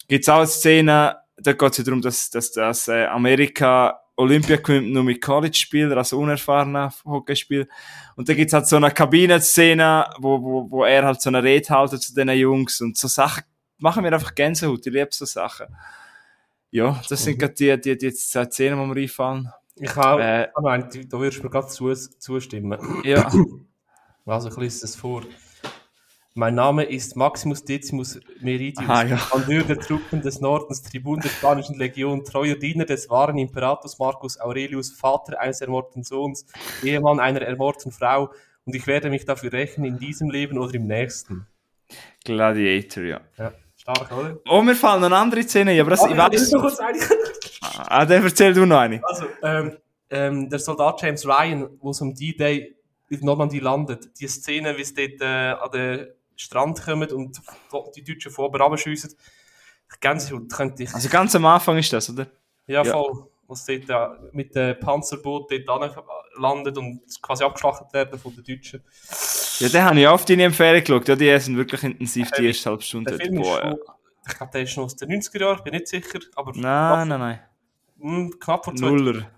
gibt es auch eine Szene, da geht es ja darum, dass, dass, dass äh, Amerika Olympia gewinnt nur mit College-Spielern, also unerfahrener Hockeyspieler. Und da gibt's halt so eine Kabinenszene, wo, wo, wo er halt so eine Rede haltet zu diesen Jungs und so Sachen machen mir einfach Gänsehaut. Ich liebe so Sachen. Ja, das sind gerade die, die, die, die Szenen, die mir einfallen. Ich habe, äh, ich meine, da würdest du mir gerade zustimmen. Ja. Also, ich lese es vor. Mein Name ist Maximus Decimus Meridius, ah, ja. Kommandeur der Truppen des Nordens, Tribun der Spanischen Legion, treuer Diener des wahren Imperators Marcus Aurelius, Vater eines ermordeten Sohns, Ehemann einer ermordeten Frau, und ich werde mich dafür rächen in diesem Leben oder im nächsten. Gladiator, ja. Ja, stark, oder? Oh, mir fallen noch andere Szenen, aber das, oh, ich weiß... ah, dann erzähl du noch eine. Also, ähm, ähm, der Soldat James Ryan, wo es um D-Day in Normandie landet, die Szene, wie es dort äh, an der Strand kommen und die Deutschen vorher runterschiessen. Gänsehaut könnte ich... Also ganz am Anfang ist das, oder? Ja, voll. Was dort äh, mit dem Panzerboot dort landet und quasi abgeschlachtet werden von den Deutschen. Ja, den habe ich auf deine Empfehlung geschaut. Ja, die sind wirklich intensiv die erste halbe Stunde. Der Boah, ja. Ich glaube, der ist noch aus den 90er Jahren, ich bin nicht sicher. Aber nein, nein, nein. Hm, knapp vor zwei Nuller.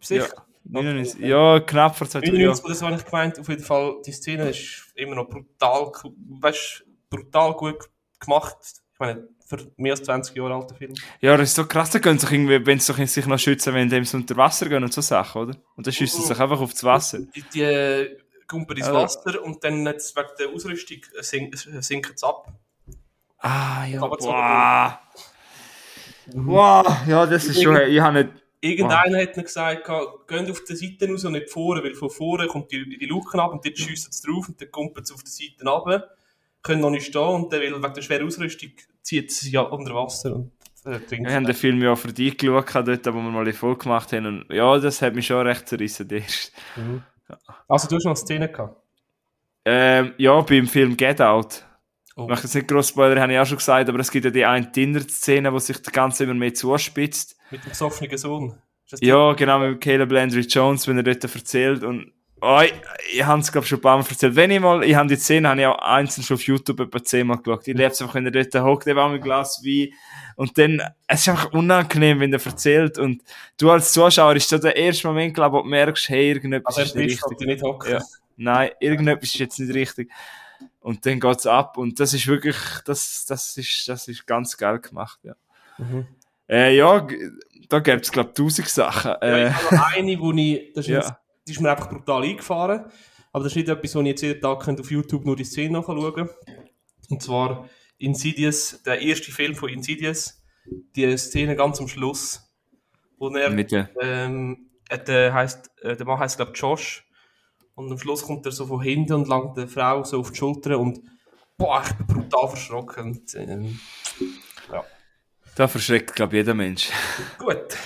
Sicher? Ja. 99, ja, knapp vor 2000 Jahren. das habe ich gemeint. Auf jeden Fall, die Szene ist immer noch brutal, weißt, brutal gut gemacht. Ich meine, für mehr als 20 Jahre alter Film. Ja, das ist so krass, da können sich irgendwie, wenn sie sich noch schützen, wenn sie unter Wasser gehen und so Sachen, oder? Und dann schießen sie sich einfach aufs Wasser. Die, die äh, gumpen ins Wasser und dann jetzt wegen der Ausrüstung sinken sie ab. Ah, ja. Wow. Wow, ja, das ist schon, ich habe nicht Irgendeiner hat mir gesagt, geht auf die Seite raus und nicht vorne, weil von vorne kommt die, die Luke ab und dort schiessen sie drauf und dann kommt es auf die Seite runter, können noch nicht stehen und dann, weil wegen der schweren Ausrüstung zieht sie ja unter Wasser und äh, Wir haben den Film ja für dich geschaut, dort, wo wir mal voll gemacht haben und ja, das hat mich schon recht zerrissen, mhm. Also du hast noch eine Szene gehabt? Ähm, ja, beim Film Get Out. Oh. Ich möchte jetzt nicht gross Spoiler, habe ich auch schon gesagt, aber es gibt ja die eine Dinner-Szene, wo sich das Ganze immer mehr zuspitzt. Mit dem besoffenen Sohn. Ja, genau, mit Caleb Landry Jones, wenn er dort erzählt und oh, ich, ich habe es, glaube schon ein paar Mal erzählt. Wenn ich mal, ich habe die Szene, habe ich auch einzeln schon auf YouTube etwa zehnmal geschaut. Ich lebe es einfach, wenn er dort hockt, eben auch mit Glas Wein und dann, es ist einfach unangenehm, wenn er erzählt und du als Zuschauer ist so der erste Moment, glaube ich, wo du merkst, hey, irgendetwas also, ist nicht richtig. Nicht hocken. Ja. Nein, irgendetwas ist jetzt nicht richtig. Und dann geht's ab und das ist wirklich, das, das ist, das ist ganz geil gemacht, ja. Mhm. Äh, ja, da gäbe es, glaube ich, tausend Sachen. Äh, ja, ich habe noch eine, wo ich, das ist, ja. Die ist mir einfach brutal eingefahren. Aber das ist nicht etwas, wo ich jetzt jeden Tag auf YouTube nur die Szene nachschauen kann. Und zwar Insidious, der erste Film von Insidious, die Szene ganz am Schluss, wo er, ähm, äh, der, heisst, äh, der Mann heißt glaube Josh, und am Schluss kommt er so von hinten und langt der Frau so auf die Schulter und boah, ich bin brutal verschrocken. Und, ähm, ja. Da verschreckt, glaube ich, jeder Mensch. Gut.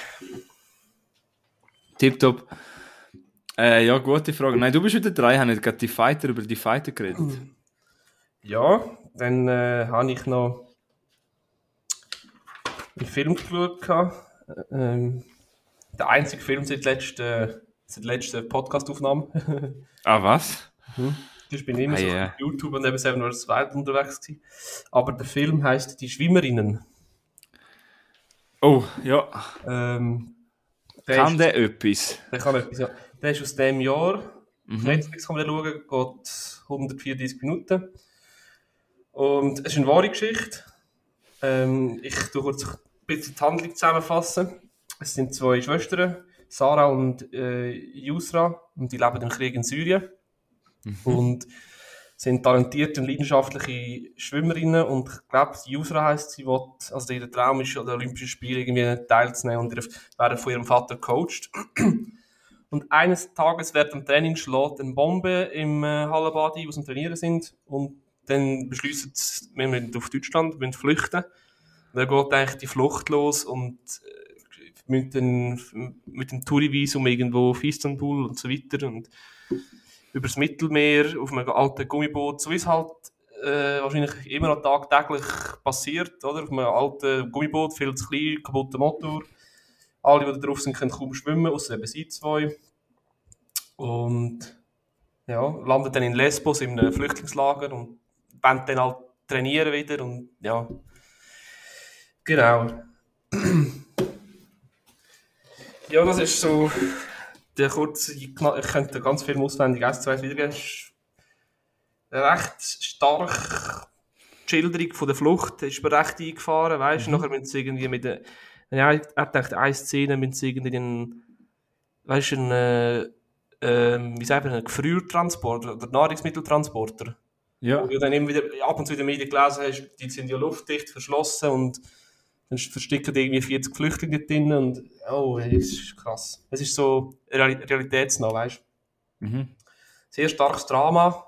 Tipptopp. Äh, ja, gute Frage. Nein, du bist wieder drei, haben nicht gerade die Fighter über die Fighter geredet. Ja, dann äh, habe ich noch einen Film geschaut. Ähm, der einzige Film seit letzter, seit letzter Podcast-Aufnahme. ah, was? Mhm. Ich bin immer ah, so yeah. auf YouTube und eben selber das zweite unterwegs gewesen. Aber der Film heißt Die Schwimmerinnen. Oh, ja. Ähm, der kann ist, der etwas? Der kann etwas, ja. Der ist aus dem Jahr. Mhm. Netflix kann man schauen, geht 134 Minuten. Und es ist eine wahre Geschichte. Ähm, ich tue kurz ein bisschen die Handlung zusammenfassen. Es sind zwei Schwestern, Sarah und äh, Yusra, und die leben im Krieg in Syrien. Mhm. Und sind talentierte und leidenschaftliche Schwimmerinnen und ich glaube, Yusra heisst sie, will, also ihr Traum ist, an den Olympischen Spielen irgendwie teilzunehmen und werden von ihrem Vater coacht. Und eines Tages wird am Training schlägt eine Bombe im äh, ein, wo sie trainieren sind und dann beschließen sie, wir müssen auf Deutschland, wir müssen flüchten. Und dann geht eigentlich die Flucht los und äh, mit, den, mit dem Tourivisum irgendwo auf Istanbul und so weiter und übers Mittelmeer auf einem alten Gummiboot, so wie es halt äh, wahrscheinlich immer noch tagtäglich passiert, oder? Auf einem alten Gummiboot, viel zu klein, kaputter Motor. Alle, die da drauf sind, können kaum schwimmen, außer eben sie zwei. Und ja, landet dann in Lesbos in einem Flüchtlingslager und wollen dann halt trainieren wieder und ja. Genau. ja, das ist so der kurze, ich könnte ganz viel auswendig eins, zwei wiedergeben. Recht stark Schilderung von der Flucht ist mir recht eingefahren, weißt du, mhm. nachher müssen sie irgendwie mit der, ja, ich dachte, eine Szene müssen sie irgendwie einen, weißt du, einen, äh, äh, wie sagt man, einen Gefriertransporter oder Nahrungsmitteltransporter. Ja. Wo du dann immer wieder, ab und zu in den Medien gelesen hast, die sind ja luftdicht verschlossen und dann verstecken irgendwie 40 Flüchtlinge drin und, oh, das ist krass. Es ist so realitätsnah, weißt du. Mhm. Sehr starkes Drama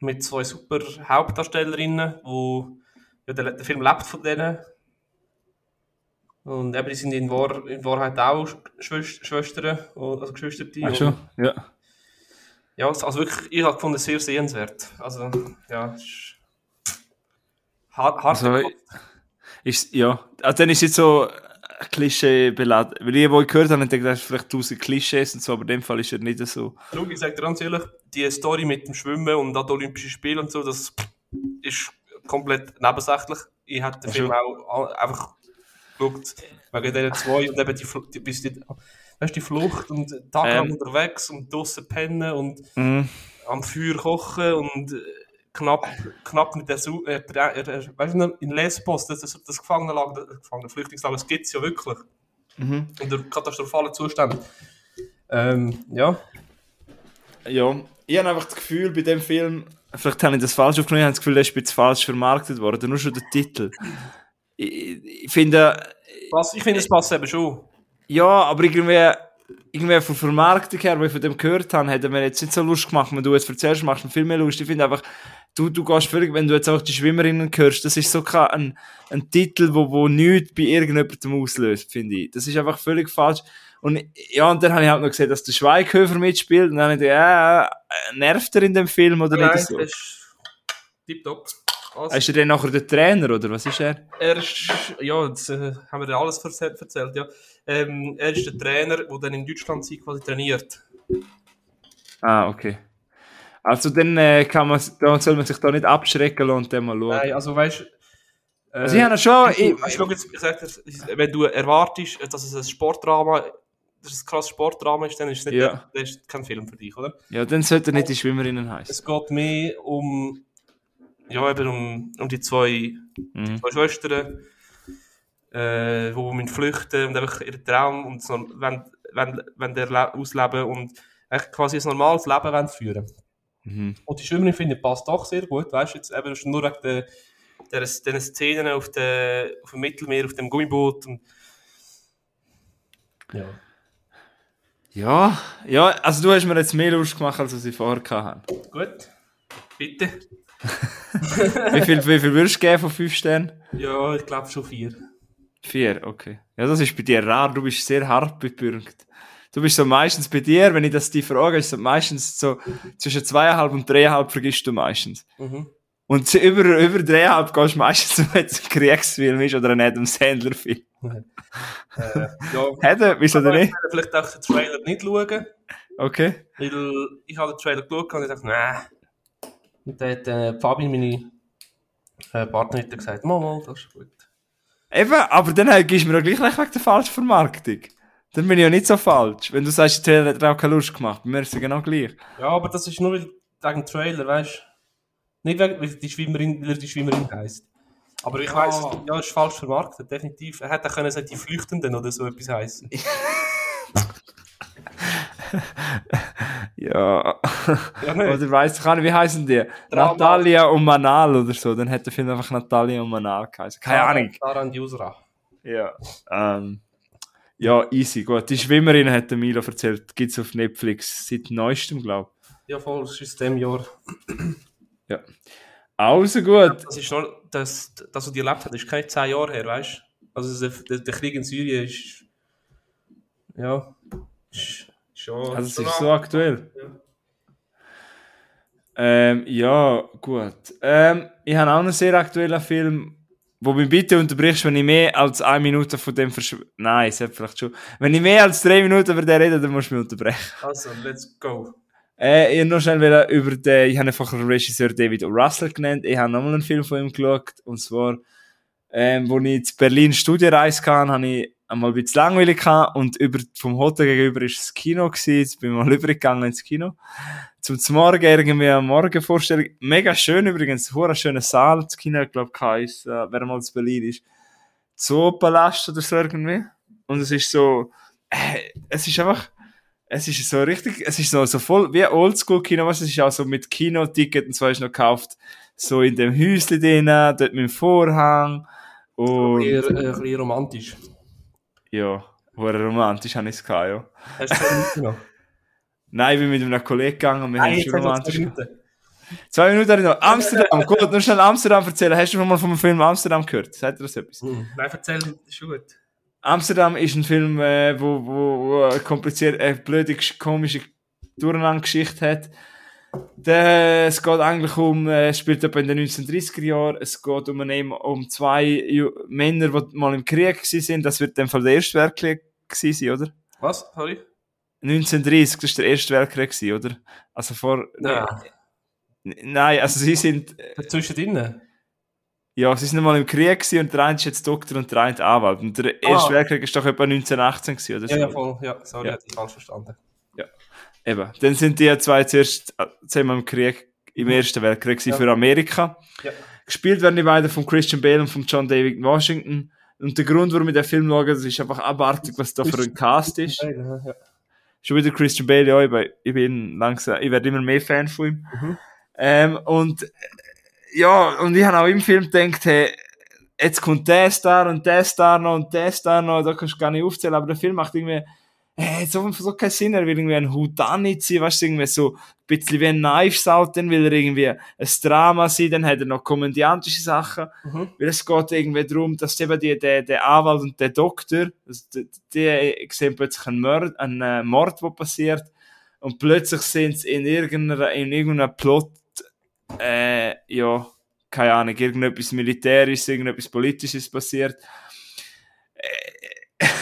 mit zwei super Hauptdarstellerinnen, wo ja, der, der Film lebt von denen. Und eben, die sind in, Wahr, in Wahrheit auch Schwester, Schwestern, also Geschwister. Ach schon, ja. Ja, also wirklich, ich habe gefunden, sehr sehenswert. Also, ja, ist hart. hart also, ist, ja, also dann ist jetzt so Klischee beladen. Weil ich, wo ich gehört habe, denke ich, vielleicht tausend Klischees und so, aber in dem Fall ist er nicht so. Schau, ich sage dir ganz ehrlich, die Story mit dem Schwimmen und an Olympischen Spielen und so, das ist komplett nebensächlich. Ich hätte den Film auch einfach geschaut, wegen diesen zwei und eben die, die, bis die, weißt, die Flucht und tagelang ähm. unterwegs und draußen pennen und mhm. am Feuer kochen und knapp, knapp mit der, Su äh, äh, weißt du, in Lesbos, das, das, das Gefangenenlager, das Gefangenenflüchtlingslager, das gibt es ja wirklich. Mhm. In der katastrophalen Zustand. Ähm, ja. Ja, ich habe einfach das Gefühl, bei dem Film, vielleicht habe ich das falsch aufgenommen, ich habe das Gefühl, der ist jetzt falsch vermarktet worden, nur schon der Titel. Ich, ich finde... Was? Ich finde, es passt eben schon. Ja, aber irgendwie irgendwie von Vermarktung her, wo ich von dem gehört habe, hätte mir jetzt nicht so Lust gemacht, wenn du es erzählst, machst du viel mehr Lust. Ich finde einfach, du, du gehst völlig, wenn du jetzt auch die Schwimmerinnen hörst, das ist so ein, ein Titel, wo, wo nichts bei irgendjemandem auslöst, finde ich. Das ist einfach völlig falsch. Und ja, und dann habe ich halt noch gesehen, dass der Schweighöfer mitspielt, und dann habe ich gedacht, äh, nervt er in dem Film oder Nein, nicht so? Das ist tipptopp. Also, ist er dann nachher der Trainer, oder was ist er? Er ist, ja, das äh, haben wir alles erzählt, ja. Ähm, er ist der Trainer, der dann in Deutschland sie quasi trainiert. Ah, okay. Also dann äh, kann man, dann soll man sich da nicht abschrecken lassen und dann mal schauen. Nein, also weißt äh, also ich habe schon... Ich, ich, jetzt, ich sag dir, wenn du erwartest, dass es ein Sportdrama dass es ein krasses Sportdrama ist, dann ist es nicht ja. der, ist kein Film für dich, oder? Ja, dann sollte er nicht die Schwimmerinnen heißen. Es geht mehr um, ja, eben um, um die zwei, mhm. die zwei Schwestern, äh, wo müssen flüchten und einfach ihren Traum und so, wenn, wenn, wenn der ausleben und echt quasi ein normales Leben wollen führen mhm. Und die Schwimmerin finde ich passt doch sehr gut, weißt du, jetzt eben nur wegen der, der, der Szenen auf, der, auf dem Mittelmeer, auf dem Gummiboot und ja. Ja, ja, also du hast mir jetzt mehr Lust gemacht, als ich vorher hatte. Gut, bitte. wie, viel, wie viel würdest du geben von 5 Sternen? Ja, ich glaube schon 4. Vier, okay. Ja, das ist bei dir rar. Du bist sehr hart bebürgt. Du bist so meistens bei dir, wenn ich das die frage, ist so meistens so zwischen zweieinhalb und dreieinhalb vergisst du meistens. Mhm. Und über, über dreieinhalb gehst du meistens, wenn es ein Kriegsfilm ist oder ein Adam Sandler-Film. äh, ja. Hätte, wieso denn nicht? Ich vielleicht auch den Trailer nicht schauen. Okay. Weil ich habe den Trailer geschaut und ich dachte, nee. Und dann hat äh, Fabi, meine äh, Partnerin, gesagt, mal, mal, das ist gut. Eben, aber dann gibst du mir auch gleich wegen der falschen Vermarktung. Dann bin ich ja nicht so falsch. Wenn du sagst, der Trailer hat auch keine Lust gemacht, bei mir ist es genau gleich. Ja, aber das ist nur wegen dem Trailer, weißt du? Nicht wegen, weil die Schwimmerin, weil die Schwimmerin heisst. Aber ich weiss, ja, ist falsch vermarktet, definitiv. Er hätte können sagen, die Flüchtenden oder so etwas heißen. ja. ja oder weißt du, kann, wie heißen die? Drama. Natalia und Manal oder so. Dann hätte der Film einfach Natalia und Manal geheißen. Keine Ahnung. Daran Yusra. Ja. Ähm, ja, easy, gut. Die Schwimmerin hat der Milo erzählt, gibt es auf Netflix seit neuestem, glaube ich. Ja, voll, das ist dem Jahr. ja. Also gut. Das ist noch, das, das, was die erlebt hat, ist keine zehn Jahre her, weißt du? Also der, der, Krieg in Syrien ist. Ja. Ist, Schon. Also es ist so aktuell. Ja. Ähm, ja, gut. Ähm, ich habe auch einen sehr aktuellen Film, wo mich bitte unterbrichst, wenn ich mehr als eine Minute von dem verschw... Nein, es hat vielleicht schon. Wenn ich mehr als drei Minuten über den rede, dann musst du mich unterbrechen. Also, let's go. Äh, ich noch schnell über den, ich habe einfach den Regisseur David Russell genannt. Ich habe nochmal einen Film von ihm geschaut, und zwar ähm, wo ich in Berlin Studienreise hatte, habe ich einmal ein bisschen langweilig gehabt und über, vom Hotel gegenüber ist das Kino gewesen. Jetzt bin ich mal übergegangen ins Kino. Zum Morgen irgendwie eine Morgenvorstellung. Mega schön übrigens, ein schöner Saal. Das Kino, glaube ich, heisst, äh, wer mal in Berlin ist. Zoopalast oder so irgendwie. Und es ist so, äh, es ist einfach, es ist so richtig, es ist so, so voll wie Oldschool-Kino, was es ist auch so mit Kinoticket und so hast du noch gekauft, so in dem Häuschen drin, dort mit dem Vorhang. Und, Eher, äh, ein bisschen romantisch. Ja, hure romantisch habe ich es gehabt, ja. Hast du noch? Nein, ich bin mit einem Kollegen gegangen und wir haben Nein, schon haben zwei romantisch. Zwei Minuten habe ich noch. Amsterdam, gut, nur schnell Amsterdam erzählen. Hast du schon mal vom Film Amsterdam gehört? Sagt dir das etwas? Hm. Nein, erzähl, ist gut. Amsterdam ist ein Film, äh, wo, wo, wo eine komplizierte, äh, blöde, komische Durcheinandergeschichte hat. Es geht eigentlich um, äh, es spielt etwa in den 1930er Jahren, es geht um, einen, um zwei Männer, die mal im Krieg sind. Das wird dem Fall der Erste Weltkrieg sein, oder? Was? Sorry? 1930, das war der Erste Weltkrieg oder? Also vor, Nein. nein, also sie sind, Zwischendrin? Ja, sie sind mal im Krieg und der eine ist jetzt Doktor und der eine Anwalt. Und der Erste Weltkrieg ist doch etwa 1918 gewesen, oder. Ah. Ja, ja, voll. Ja, sorry, Ja. ich falsch verstanden. Eben. Dann sind die zwei zuerst äh, zusammen im Krieg, im Ersten Weltkrieg Ja. für Amerika. Ja. Gespielt werden die beiden von Christian Bale und von John David Washington. Und der Grund, warum ich den Film schaue, das ist einfach abartig, was da für ein Cast ist. Ja, ja. Schon wieder Christian Bale, ja, ich bin, ich bin langsam, ich werde immer mehr Fan von ihm. Mhm. Ähm, und, äh, ja, und ich habe auch im Film gedacht, hey, jetzt kommt der Star und der Star noch und der Star noch, da kannst du gar nicht aufzählen, aber der Film macht irgendwie, hey, so, so keinen Sinn, er will irgendwie ein Houdanit sein, weißt du, irgendwie so, ein bisschen wie ein Knives Out, dann will er irgendwie ein Drama sein, dann hat er noch komödiantische Sachen, Mhm. weil es geht irgendwie darum, dass eben die, der, der Anwalt und der Doktor, also die, die sehen plötzlich einen Mord, einen äh, Mord, der passiert, und plötzlich sind sie in irgendeiner, in irgendeinem Plot, äh, ja, keine Ahnung, irgendetwas Militärisches, irgendetwas Politisches passiert.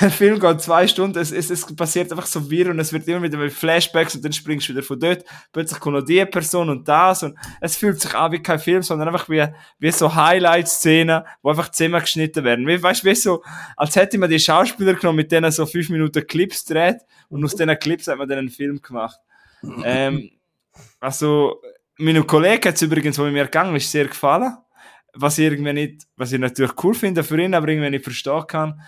Der Film geht zwei Stunden, es, es, es passiert einfach so wirr und es wird immer wieder mit Flashbacks und dann springst du wieder von dort, plötzlich kommt noch die Person und das und es fühlt sich an wie kein Film, sondern einfach wie, wie so Highlight-Szenen, wo einfach zusammengeschnitten werden. Wie, weißt du, wie so, als hätte man die Schauspieler genommen, mit denen so fünf Minuten Clips dreht und aus diesen Clips hat man dann einen Film gemacht. ähm, also, meinem Kollegen hat es übrigens, wo mir gegangen ist, sehr gefallen. Was ich irgendwie nicht, was ich natürlich cool finde für ihn, aber irgendwie nicht verstehen kann.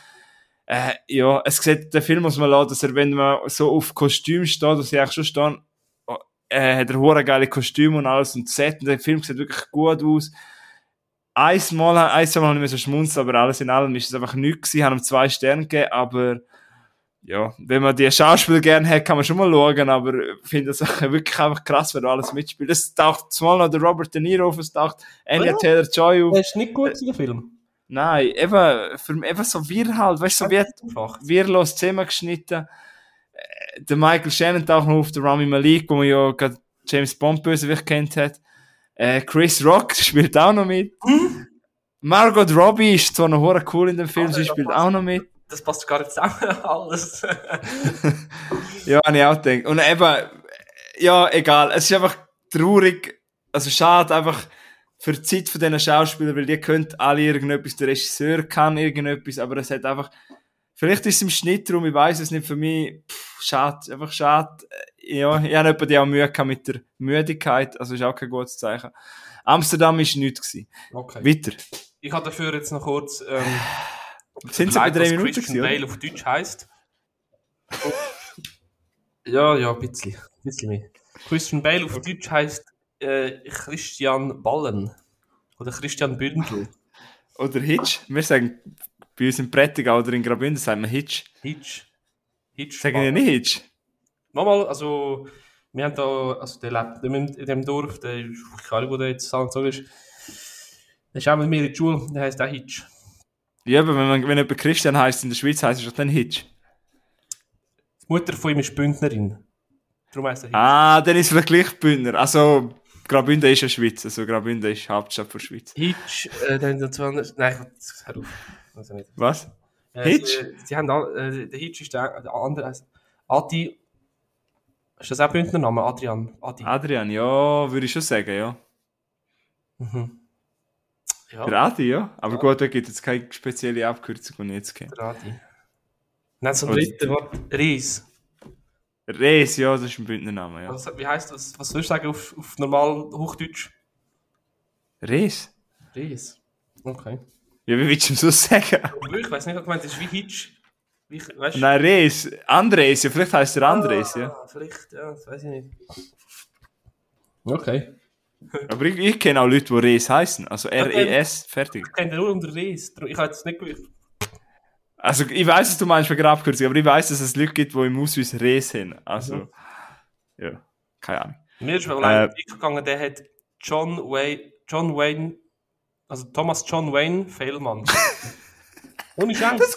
Äh, ja, es sieht, der Film muss man lassen, dass er, wenn man so auf Kostüm steht, dass ich eigentlich schon stehen, oh, äh, hat er hure geile Kostüme und alles und Set, und der Film sieht wirklich gut aus. Einmal, einmal habe ich mir so schmunzeln, aber alles in allem ist es einfach nichts gewesen, haben ihm zwei Sterne gegeben, aber ja, wenn man die Schauspieler gerne hat, kann man schon mal schauen, aber ich finde es wirklich einfach krass, wenn du alles mitspielt. Es taucht zumal noch der Robert De Niro auf, es taucht Anya Ja. Taylor-Joy auf. Das ist nicht gut, der Film. Nein, eben, für, eben so wir halt, weißt du, so wie Einfach. wirrlos zusammengeschnitten. Äh, Der Michael Shannon taucht noch auf, der Rami Malik, wo man ja gerade James Bond Bösewicht kennt hat. Äh, Chris Rock spielt auch noch mit. Margot Robbie ist zwar noch hure cool in dem Film, Ah, sie spielt auch noch mit. Das passt gar nicht zusammen, alles. Ja, habe ich auch gedacht. Und eben, ja, egal. Es ist einfach traurig, also schade einfach für die Zeit von diesen Schauspielern, weil die können alle irgendetwas, der Regisseur kann irgendetwas, aber es hat einfach, vielleicht ist es im Schnitt rum, ich weiß es nicht, für mich, pff, schade, einfach schade. Ja, ich habe die auch Mühe mit der Müdigkeit, also ist auch kein gutes Zeichen. Amsterdam ist nichts gewesen. Okay. Weiter. Ich habe dafür jetzt noch kurz. Ähm, Sind sie bei drei Minuten Christian gewesen? Bale auf Deutsch heisst. ja, ja, ein bisschen. Ein bisschen mehr. Christian Bale auf Deutsch heisst äh, Christian Ballen. Oder Christian Bündel. Oder Hitch. Wir sagen, bei uns in Prättigau oder in Graubünden sagen wir Hitch. Hitch. Hitch. Sagen wir nicht Hitch? Nochmal, also, wir haben da, also der lebt in dem Dorf, der ist, ich weiß nicht, wo der jetzt so ist. Der ist auch mit mir in die Schule, der heisst auch Hitch. Ja, aber wenn, man, wenn jemand Christian heisst in der Schweiz, heisst es doch dann Hitch. Die Mutter von ihm ist Bündnerin. Darum heisst er Hitch. Ah, dann ist vielleicht gleich Bündner. Also, Graubünden ist ja Schweiz. Also, Graubünden ist Hauptstadt der Schweiz. Hitch, äh, dann dazu anders. Nein, hör auf. Also nicht. Was? Äh, Hitch? Sie, sie haben, äh, der Hitch ist der, der andere, also Adi. Ist das auch Bündner Name? Adrian. Adi. Adrian, ja, würde ich schon sagen, ja. Mhm. Ja, Radi, ja. Aber Ja. gut, da gibt es keine spezielle Abkürzung, die ich jetzt kenne. Radi. Nein, so ein dritter Wort. Ries. Res, ja, das ist ein Bündnername, ja. Was, wie heißt das? Was würdest du sagen auf, auf normal Hochdeutsch? Res? Ries. Okay. Ja, wie willst du ihm so sagen? Ich weiß nicht, was gemeint ist. Wie Hitch. Wie, weißt, du? Nein, Res. Andres, ja, vielleicht heißt er Andres, ja. Ah, vielleicht, ja, das weiß ich nicht. Okay. Aber ich, ich kenne auch Leute, die Res heißen. Also R-E-S, fertig. Ich kenne den nur unter. Darum- Ich habe jetzt nicht gewusst. Also ich weiß, was du meinst wegen Abkürzung, aber ich weiß, dass es Leute gibt, die im Ausweis Res haben. Also, Mhm. ja, keine Ahnung. Mir ist mal Äh, gegangen, der hat John Wayne, John Wayne, also Thomas John Wayne Fehlmann. Ohne Chance.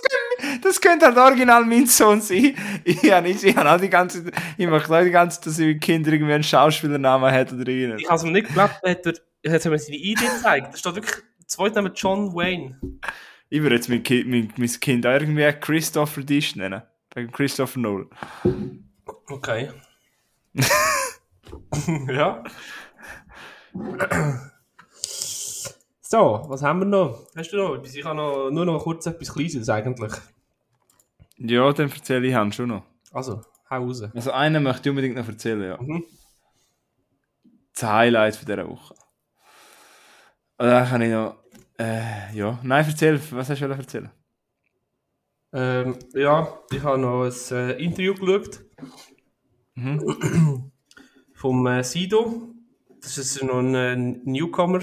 Das könnte halt original mein Sohn sein. Ich habe ich, ich habe auch die ganze ich mache die ganze Zeit, dass ich Kinder irgendwie einen Schauspielernamen hat oder irgendwas. Ich habe es mir nicht geglaubt, er hat, er hat mir seine Idee gezeigt. Da steht wirklich der zweite Name John Wayne. Ich würde jetzt mein Kind, mein, mein kind auch irgendwie Christopher Dish nennen. Wegen Christopher Nolan. Okay. ja. So, was haben wir noch? Hast du noch etwas? Ich habe noch, nur noch kurz etwas Kleines eigentlich. Ja, dann erzähle ich Hans schon noch. Also, hau raus. Also einen möchte ich unbedingt noch erzählen, ja. Mhm. Das Highlight von dieser Woche. Und dann kann ich noch... Äh, ja. Nein, erzähl. Was hast du erzählen? Ähm, ja, ich habe noch ein äh, Interview geschaut. Vom äh, Sido. Das ist noch ein äh, Newcomer.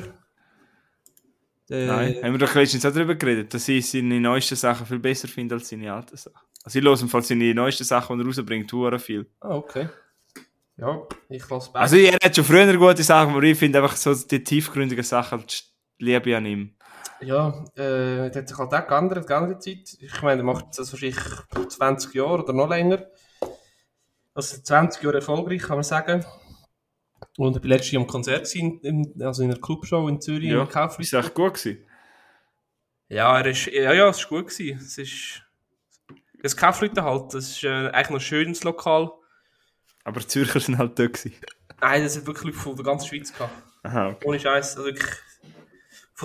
Äh, Nein. Haben wir doch letztens auch darüber geredet, dass ich seine neuesten Sachen viel besser finde als seine alten Sachen. Also ich höre im Fall seine neuesten Sachen, die er rausbringt, hure viel. Ah, okay. Ja, ich lasse Also er hat schon früher gute Sachen, aber ich finde einfach so die tiefgründigen Sachen, liebe ich an ihm. Ja, äh, hat sich halt auch geändert, geändert Zeit. Ich meine, er macht das wahrscheinlich 20 Jahre oder noch länger. Also 20 Jahre erfolgreich, kann man sagen. Und ich war letztes Jahr am Konzert, in, also in einer Clubshow in Zürich, Ja, Kaufleuten. ist echt gut gewesen. Ja, er ist, ja, ja, es war gut. Gewesen. Es ist, das Kaufleuten halt, das ist äh, eigentlich noch ein schönes Lokal. Aber die Zürcher sind halt da gewesen. Nein, das hat wirklich Leute von der ganzen Schweiz gehabt. Aha, okay. Ohne Scheiß, also wirklich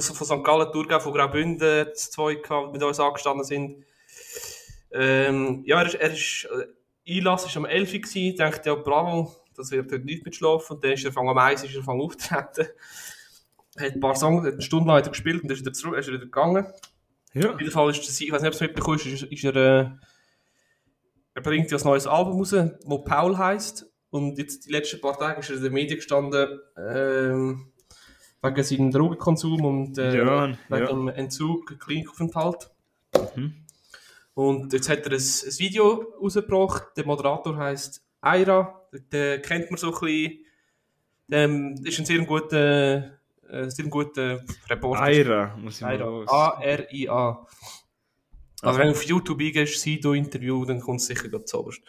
von, von St. Gallen, Thurgau, von Graubünden, zwei gehabt, mit uns angestanden sind. Ähm, ja, er ist, er ist äh, Einlass war am 11 Uhr, gewesen. ich dachte, ja, bravo, das wird heute nicht mitschlafen. Und dann ist er am 1 ist er Anfang auftreten. Hat ein paar Songs, eine Stunde lang gespielt und dann ist er wieder zurück, ist er wieder gegangen. Ja. Auf jeden Fall ist das, ich weiß nicht, ob du es mitbekommst, ist, ist er, äh, er bringt ja ein neues Album raus, das Paul heisst. Und jetzt die letzten paar Tage ist er in den Medien gestanden, ähm, wegen seinem Drogenkonsum und äh, Ja, wegen ja. dem Entzug, Klinikaufenthalt. Mhm. Und jetzt hat er ein, ein Video rausgebracht, der Moderator heisst Aira, den, kennt man so ein bisschen. Der ist ein sehr guter, äh, sehr guter Reporter. Aira, muss ich Aira. A-R-I-A. Also wenn du auf YouTube eingehst, Sido-Interview, dann kommt es sicher gerade zuoberst.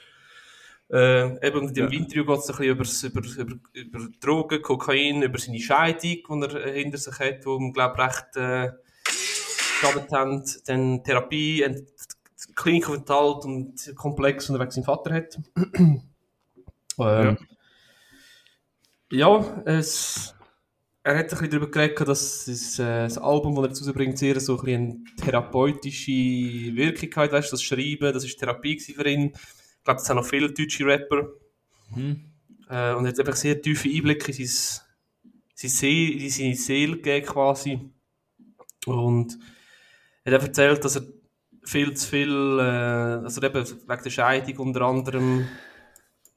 Äh, eben in dem Ja. Interview geht es ein bisschen über, über, über, über Drogen, Kokain, über seine Scheidung, die er äh, hinter sich hat, die ihm, glaube recht äh, geschadet haben. Dann Therapie, ein Klinikaufenthalt und Komplex, den er wegen seinem Vater hat. ähm, ja, es, er hat ein bisschen darüber geredet, dass das, äh, das Album, das er jetzt rausbringt, sehr so ein bisschen eine therapeutische Wirkung hat, weißt das Schreiben, das ist Therapie für ihn. Ich glaube, das haben noch viele deutsche Rapper. Mhm. Äh, und er hat einfach sehr tiefe Einblicke in sein, seine, Seele, in seine Seele gegeben, quasi. Und er hat erzählt, dass er viel zu viel, äh, also eben wegen der Scheidung unter anderem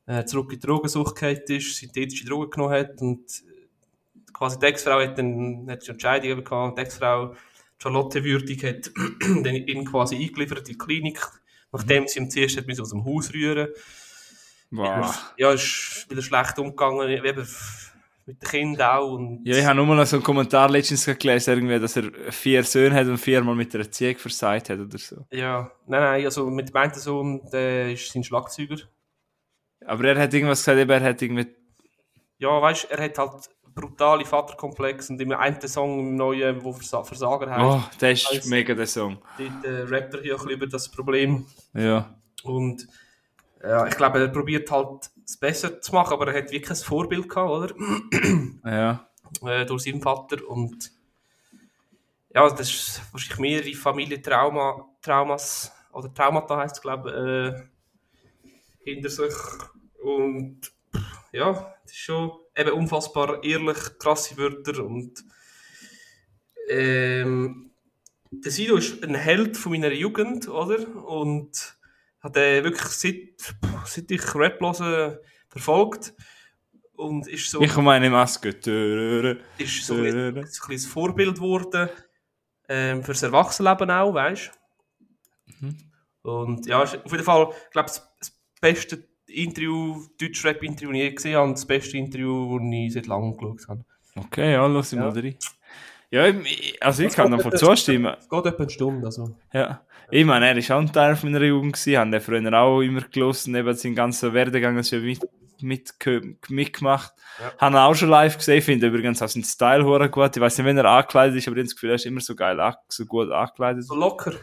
äh, zurück in die Drogensucht gefallen ist, synthetische Drogen genommen hat und quasi die Ex-Frau hat dann hat schon Entscheidung gehabt, die Ex-Frau Charlotte Würdig hat dann ihn quasi eingeliefert in die Klinik, nachdem sie ihm zuerst hat aus dem Haus rühren Wow. Ja, ist wieder schlecht umgegangen, eben mit den Kindern auch und Ja, ich habe nur mal so einen Kommentar letztens gelesen, irgendwie, dass er vier Söhne hat und viermal mit einer Ziege versagt hat oder so. ja, nein, nein, also mit dem einen Sohn, der ist sein Schlagzeuger. Aber er hat irgendwas gesagt, eben, er hat irgendwie... Ja, weißt er hat halt brutale Vaterkomplex und im einen Song, im neuen, wo Versa Versager heißt, Oh, der ist Weiss- mega, der Song. dort äh, rappt er hier bisschen über das Problem. Ja. Und ja, ich glaube, er probiert halt es besser zu machen, aber er hat wirklich ein Vorbild gehabt, oder? Ja. äh, durch seinen Vater und ja, das ist wahrscheinlich mehrere Familientrauma, Traumas, oder Traumata heisst es, glaube ich, äh, hinter sich. Und ja, das ist schon eben unfassbar ehrlich, krasse Wörter und ähm, der Sido ist ein Held von meiner Jugend, oder? Und hat er wirklich seit, seit ich Rap höre, verfolgt. Und ist so, Ich meine Maske. ist so ein, ein kleines Vorbild geworden ähm, fürs Erwachsenenleben auch, weißt Mhm. Und ja, ist auf jeden Fall, ich glaube, das beste Interview, Deutsch-Rap-Interview, das je gesehen habe, und das beste Interview, das ich seit langem geschaut habe. Okay, ja, lass ich Ja. mal rein. Ja, also ich kann davon zustimmen. Es geht etwa eine Stunde, also. Ja. Ich meine, er war auch ein Teil von meiner Jugend, haben den früher auch immer gelesen, eben seinen ganzen Werdegang also mit, mit, mitgemacht. Ja. Haben ihn auch schon live gesehen, finde übrigens auch seinen Style gut. Ich weiß nicht, wenn er angekleidet ist, aber ich habe das Gefühl, er ist immer so geil, so gut angekleidet. So locker,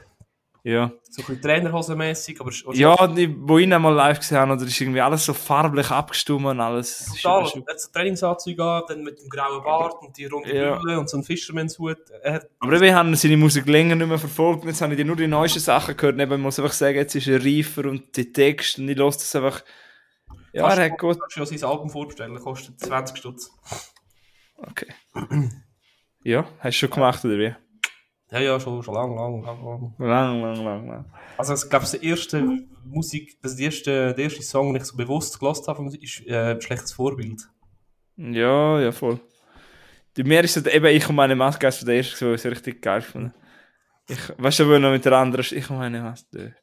Ja. so ein bisschen Trainerhosenmäßig, aber Ja, ich, wo ich ihn einmal live gesehen habe, oder ist irgendwie alles so farblich abgestimmt und alles. Total. Er hat so Trainingsanzüge an, dann mit dem grauen Bart und die runde Ja. Brille und so einen Fisherman's-Hut. Er Aber wir haben seine Musik länger nicht mehr verfolgt. Jetzt habe ich nur die neuesten Sachen gehört. Eben, Ich muss einfach sagen, jetzt ist er reifer und die Texte, und ich lasse das einfach. Ja, er hat gut. Kannst du ja sein Album vorbestellen, kostet 20 Stutz. Okay. Ja, hast du schon gemacht, oder wie? Ja, ja, schon, schon lang, lang, lang, lang. Lang, lang, lang, lang. Also, ich glaube, der erste Musik, das erste, der erste Song, den ich so bewusst gelost habe, ist äh, ein schlechtes Vorbild. Ja, ja, voll. Die mir ist so, eben ich und meine Maske ist der erste, der ich richtig geil fand. Ich, weißt du, wo noch mit der anderen, ich und meine Maske.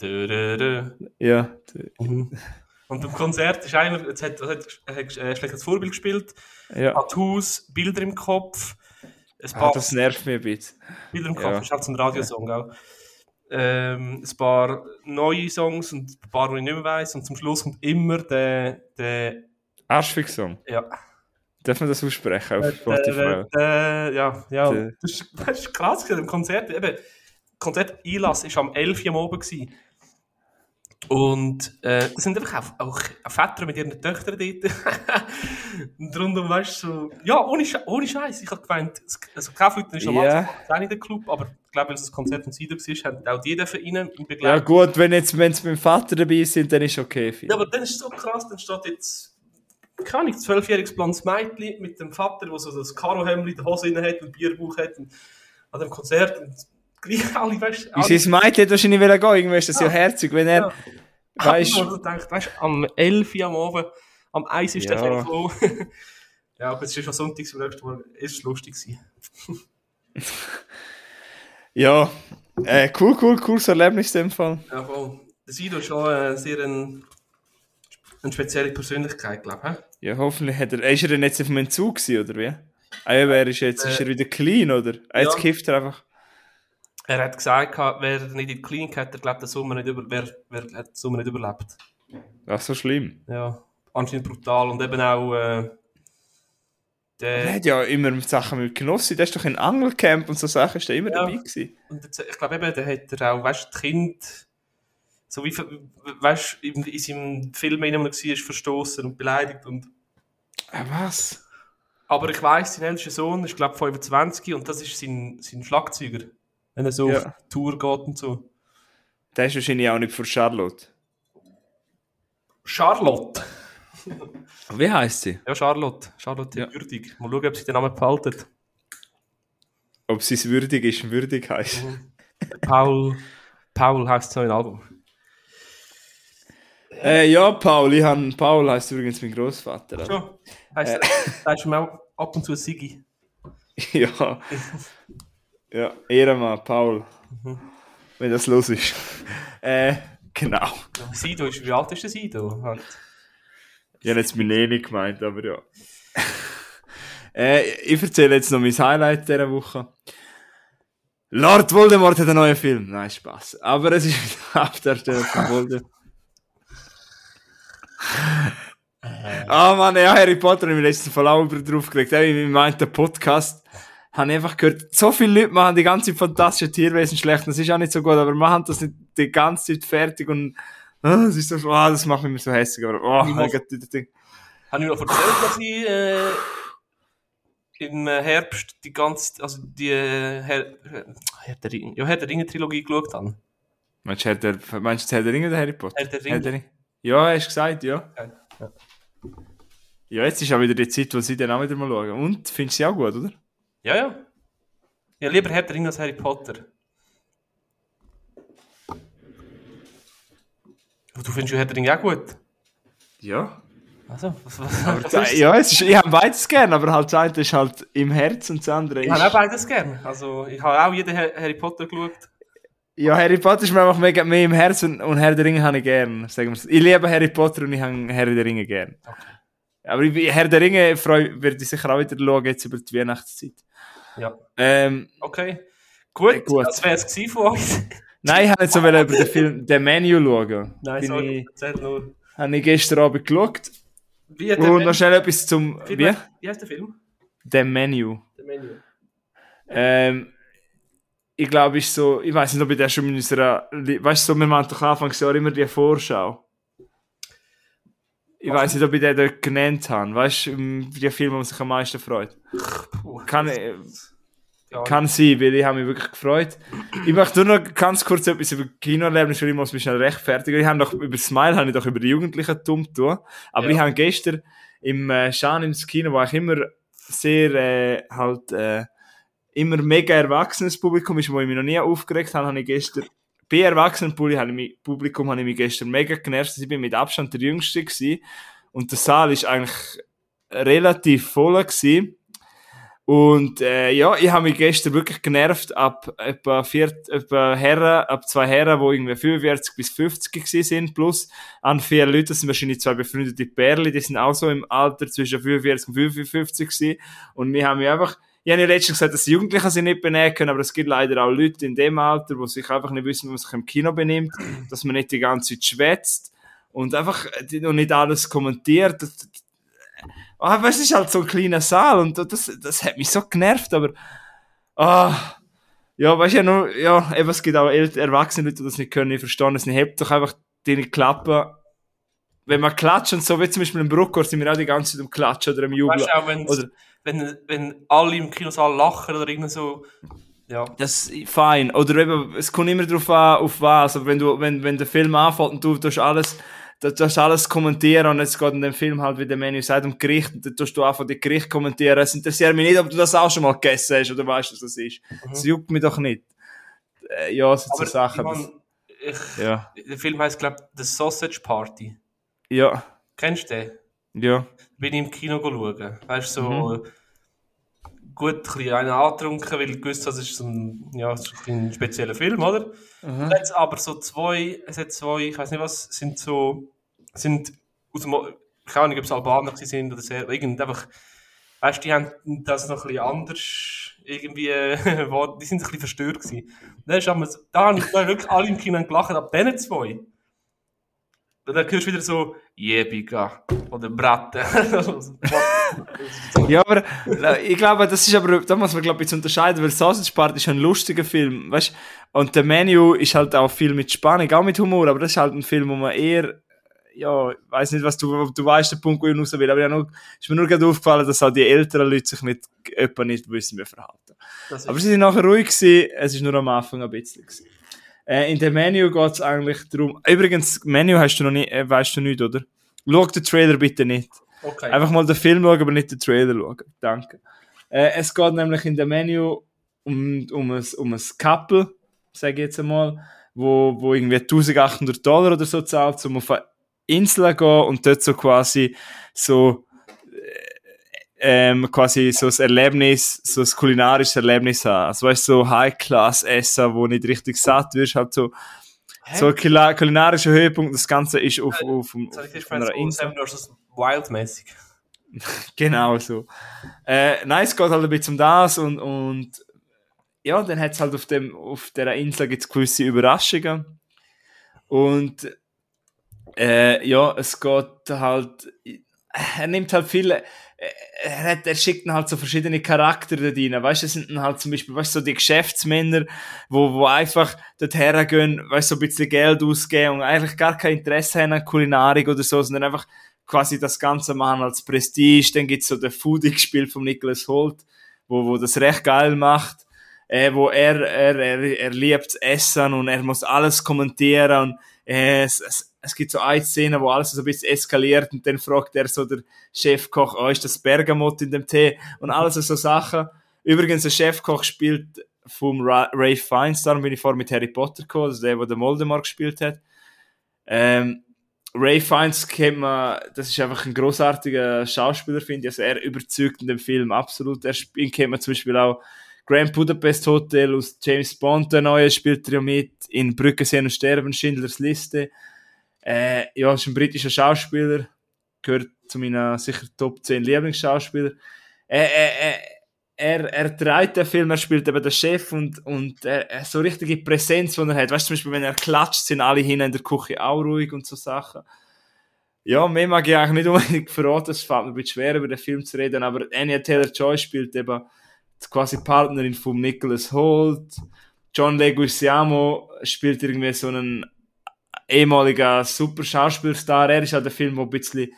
Dö, dö, dö. Ja, die- Mhm. Und im Konzert ist einer, jetzt hat, hat, hat äh, ein schlechtes Vorbild gespielt, ja. Tattoos, Bilder im Kopf, ein Ah, das nervt mich ein bisschen. Bilder im Kopf, ja. ist halt so ein Radiosong, gell? Ähm, ein paar neue Songs und ein paar, die ich nicht mehr weiss. Und zum Schluss kommt immer der, der, Arschfix-Song. ja, Darf man das aussprechen auf Spotify? der, der, ja, ja. Das ist, das ist krass im Konzert. Eben, Konzert Einlass war am 11 Uhr am Oben. Gewesen. Und äh, das sind einfach auch, auch, Väter mit ihren Töchtern dort. und rundum, weißt du, so, ja, ohne, Sche ohne Scheiß. Ich habe gemeint, es- also Kaufleuten ist normal Ja. auch nicht der Club, aber ich glaube, weil es ein Konzert von Sido war, haben auch die dürfen rein im Ja Begleitung. gut, wenn jetzt, wenn sie mit dem Vater dabei sind, dann ist okay. Ja, aber dann ist es so krass, dann steht jetzt, keine Ahnung, zwölfjähriges blondes Mädchen mit dem Vater, der so das Karohemd in der Hose hat und Bierbauch hat und an dem Konzert und gleich alle, weißt du, sein Mädchen hat wahrscheinlich wieder gehen, irgendwie ist das ja, Ja. herzig, wenn er, Ja. weißt du, denkt, weißt du, am 11 Uhr am Abend, am 1 ist der Ja. Film gekommen. ja, aber es ist schon Sonntag, zum nächsten Mal ist lustig gewesen. ja, äh, cool, cool, cooles Erlebnis in dem Fall. Ja, voll. Der Sido ist schon äh, sehr ein, eine spezielle Persönlichkeit, glaube ich. Ja, hoffentlich hat er, ist er denn jetzt auf dem Entzug gewesen, oder wie? Ah, ja, wer ist jetzt, ist er wieder clean, oder? Ah, jetzt Ja. kifft er einfach. Er hat gesagt, wer nicht in die Klinik hat, der glaubt, den Sommer nicht über, wer, wer hat den Sommer nicht überlebt. Ach, so schlimm. Ja, anscheinend brutal. Und eben auch äh, Er der, hat ja immer mit Sachen mit Genossi, der ist doch in Angelcamp und so Sachen, ist der immer Ja. dabei gewesen. und jetzt, ich glaube eben, der hat er auch, weißt du, die Kind, so wie, weißt du, in, in seinem Film, in dem er war, verstoßen und beleidigt. Und, Ah, was? aber ich weiss, sein ältester Sohn ist, glaube ich, 25 und das ist sein, sein Schlagzeuger. Wenn er so Ja. auf Tour geht und so. Der ist wahrscheinlich auch nicht von Charlotte. Charlotte. Wie heißt sie? Ja, Charlotte. Charlotte Ja. Würdig. Mal schauen, ob sie den Namen behaltet. Ob sie es würdig ist, würdig heißt. Paul, Paul heisst so ein Album. Äh, ja, Paul, ich han, Paul heißt übrigens mein Großvater. Also. Ja, heisst, da ist mir auch ab und zu ein Sigi. Ja. Ja, Ehrenmann, Paul. Wenn das los ist. Äh, genau. Sido ist, wie alt ist der Sido? Halt. Ich habe jetzt mein Neni gemeint, aber ja. äh, ich erzähle jetzt noch mein Highlight dieser Woche. Lord Voldemort hat einen neuen Film. Nein, Spaß. Aber es ist wieder Hauptdarsteller von Voldemort. Ah Mann, ja, Harry Potter, ich habe letzten Fall auch über- drauf gelegt. Ich meinte, der Podcast, habe ich einfach gehört, so viele Leute machen die ganze Zeit fantastische Tierwesen schlecht. Das ist auch nicht so gut, aber machen das nicht die ganze Zeit fertig und ah, das ist so, ah, das macht mich so hässlich. Aber, oh, Ich Gott, das Ding. Habe ich noch erzählt, dass ich äh, im Herbst die ganze, also die äh, Herr, Herr der Ringe, ja, Herr der Ringe Trilogie geschaut habe. Meinst du, Herr der, meinst du Herr der Ringe oder Harry Potter? Herr der Ringe. Ringe. Ja, hast du gesagt, ja. Ja. Ja, jetzt ist auch wieder die Zeit, wo sie dann auch wieder mal schauen. Und, findest du sie auch gut, oder? Ja, ja. Ja, lieber Herr der Ringe als Harry Potter. Du findest ja Herr der Ringe auch gut? Ja. Also, was, was, Aber was das, ist- ja, es ist, ich habe beides gern, aber halt das eine ist halt im Herz und das andere Ich ist... habe auch beides gern. Also, ich habe auch jeden Har- Harry Potter geschaut. Ja, Harry Potter ist mir einfach mega mehr im Herz und, und Herr der Ringe habe ich gern. Sagen wir's. Ich liebe Harry Potter und ich habe Herr der Ringe gern. Aber ich, Herr der Ringe freu, werde ich sicher auch wieder schauen, jetzt über die Weihnachtszeit. Ja. Ähm, Okay. Gut, Äh, gut. das wäre es von euch. nein, ich habe jetzt so wollen über den Film The Menu schauen. Nein, Bin sorry, ich, erzähl nur. habe ich gestern Abend geschaut. Wie Und noch schnell etwas zum... Film, Wie? wie heißt der Film? The Menu. Der Menü. Ähm, ich glaube, ist so, ich weiß nicht, ob ich das schon in unserer, weißt du, so, wir machen doch Anfangsjahr immer die Vorschau. Ich weiß nicht, ob ich den dort genannt habe. Weißt du, Filme, die man sich am meisten freut. Kann, äh, ja. kann sein, weil ich habe mich wirklich gefreut. Ich möchte nur noch ganz kurz etwas über Kinoerlebnis, weil ich muss mich schnell rechtfertigen. Ich habe doch über Smile habe ich doch über die Jugendlichen dumm tun. Aber Ja. ich habe gestern im äh, Schan ins Kino, wo ich immer sehr äh, halt äh, immer mega erwachsenes Publikum ist, wo ich mich noch nie aufgeregt habe, habe ich gestern bei Erwachsenenpublikum habe ich mich, gestern mega genervt. Ich bin mit Abstand der Jüngste gewesen. Und der Saal ist eigentlich relativ voll gewesen. Und äh, ja, ich habe mich gestern wirklich genervt ab etwa, vier, etwa Herren, ab zwei Herren, die irgendwie 45 bis 50 gewesen sind, plus an vier Leute, das sind wahrscheinlich zwei befreundete Pärchen, die sind auch so im Alter zwischen 45 und 55 gewesen. Und wir haben mich einfach, ich habe ja letztens gesagt, dass die Jugendlichen sich nicht benehmen können, aber es gibt leider auch Leute in dem Alter, die sich einfach nicht wissen, wie man sich im Kino benimmt, dass man nicht die ganze Zeit schwätzt und einfach äh, noch nicht alles kommentiert. Ah, weißt, es ist halt so ein kleiner Saal und das, das hat mich so genervt, aber ah, ja, weißt du, ja, nur, ja, es gibt auch erwachsene Leute, die das nicht können, ich verstehe es nicht. Hebt doch einfach deine Klappe. Wenn man klatscht und so, wie zum Beispiel im Bruckor, sind wir auch die ganze Zeit am Klatschen oder am Jubeln. Weißt du auch, Oder- wenn, wenn alle im Kinosaal lachen oder irgendwie so. Ja. Das ist fein. Oder eben, es kommt immer darauf an, auf was. Aber wenn du, wenn, wenn der Film anfängt und du tust alles, du tust alles kommentieren und jetzt geht in dem Film halt, wie der Menü sagt, um Gericht, und dann tust du einfach die Gericht kommentieren. Es interessiert mich nicht, ob du das auch schon mal gegessen hast oder weißt, was das ist. Das juckt mich doch nicht. Äh, ja, das sind so Sachen. ich mein, ich, ja. der Film heißt, glaube ich, The Sausage Party. Ja. Kennst du den? Ja. Bin ich im Kino schauen. Weißt du, so Mhm. gut ein einen angetrunken, weil ich gewusst das ist so ein, ja, so ein spezieller Film, oder? Mhm. Jetzt aber so zwei, es hat zwei, ich weiß nicht was, sind so, sind aus dem, keine Ahnung, ob es Albaner sind oder sehr, irgend einfach, weißt du, die haben das noch ein bisschen anders, irgendwie, die sind ein bisschen verstört gewesen. Dann ist aber, so- da haben da haben wirklich alle im Kino gelacht, ab diesen zwei. Und dann hörst du wieder so, Jebiga, oder Bratte. Ja, aber äh, ich glaube, das ist aber, da muss man glaube ich unterscheiden, weil Sausage Party ist ein lustiger Film, weißt Und der Menu ist halt auch viel mit Spannung, auch mit Humor, aber das ist halt ein Film, wo man eher, ja, ich weiß nicht, was du, du weißt, der Punkt, wo ich raus will, aber ja, nur, ist mir nur gerade aufgefallen, dass auch die älteren Leute sich nicht, etwa nicht wissen, wie verhalten. Aber sie sind nachher ruhig gewesen, es ist nur am Anfang ein bisschen gewesen. Äh, in dem Menü geht es eigentlich darum, übrigens, Menü hast du noch nicht, äh, weißt du nicht, oder? Schau den Trailer bitte nicht. okay. Einfach mal den Film schauen, aber nicht den Trailer schauen. Danke. Äh, es geht nämlich in dem Menü um, um, ein, um ein Couple, sage ich jetzt einmal, wo, wo irgendwie 1800 Dollar oder so zahlt, um auf eine Insel zu gehen und dort so quasi so ähm, quasi so ein Erlebnis, so ein kulinarisches Erlebnis haben. Also weißt du, so High-Class-Essen, wo nicht richtig satt wirst, halt so, Hä? so ein kulinarischer Höhepunkt, das Ganze ist auf, auf, auf, auf zuerst einer Insel. Seven vs. Wild-mäßig. Genau so. Äh, nein, es geht halt ein bisschen um das und, und ja, dann hat es halt auf, dem, auf dieser Insel gibt's gewisse Überraschungen. Und äh, ja, es geht halt, er nimmt halt viele, er, hat, er schickt halt so verschiedene Charaktere rein. Weißt du, das sind dann halt zum Beispiel, weißt du, so die Geschäftsmänner, wo, wo einfach dort hergehen, weißt du, so ein bisschen Geld ausgeben und eigentlich gar kein Interesse haben an Kulinarik oder so, sondern einfach quasi das Ganze machen als Prestige. Dann gibt's so den Foodie-Spiel von Nicholas Holt, wo, wo das recht geil macht. Äh, wo er, er, er, er liebt Essen und er muss alles kommentieren und äh, es, es, es gibt so eine Szene, wo alles so ein bisschen eskaliert und dann fragt er so der Chefkoch, oh, ist das Bergamot in dem Tee? Und alles so Sachen. Übrigens, der Chefkoch spielt vom Ra Ray Fiennes, darum bin ich vor mit Harry Potter gekommen, also der, der Voldemort gespielt hat. Ähm, Ray Fiennes kennt man, das ist einfach ein großartiger Schauspieler, finde ich. Also er überzeugt in dem Film absolut. Er ihn kennt man zum Beispiel auch Grand Budapest Hotel aus James Bond, der neue, spielt er mit. In Brücke sehen und sterben, Schindlers Liste. Äh, ja, ist ein britischer Schauspieler. Gehört zu meinen sicher Top 10 Lieblingsschauspieler. Er, er, er, er trägt den Film, er spielt eben den Chef und, und er, so richtige Präsenz, die er hat. Weißt du, zum Beispiel, wenn er klatscht, sind alle hin in der Küche auch ruhig und so Sachen. Ja, mehr mag ich eigentlich nicht unbedingt verraten, es fällt mir ein bisschen schwer, über den Film zu reden, aber Anya Taylor-Joy spielt eben quasi Partnerin von Nicholas Holt. John Leguizamo spielt irgendwie so einen ehemaliger super Schauspielstar. Er ist halt der Film, der ein bisschen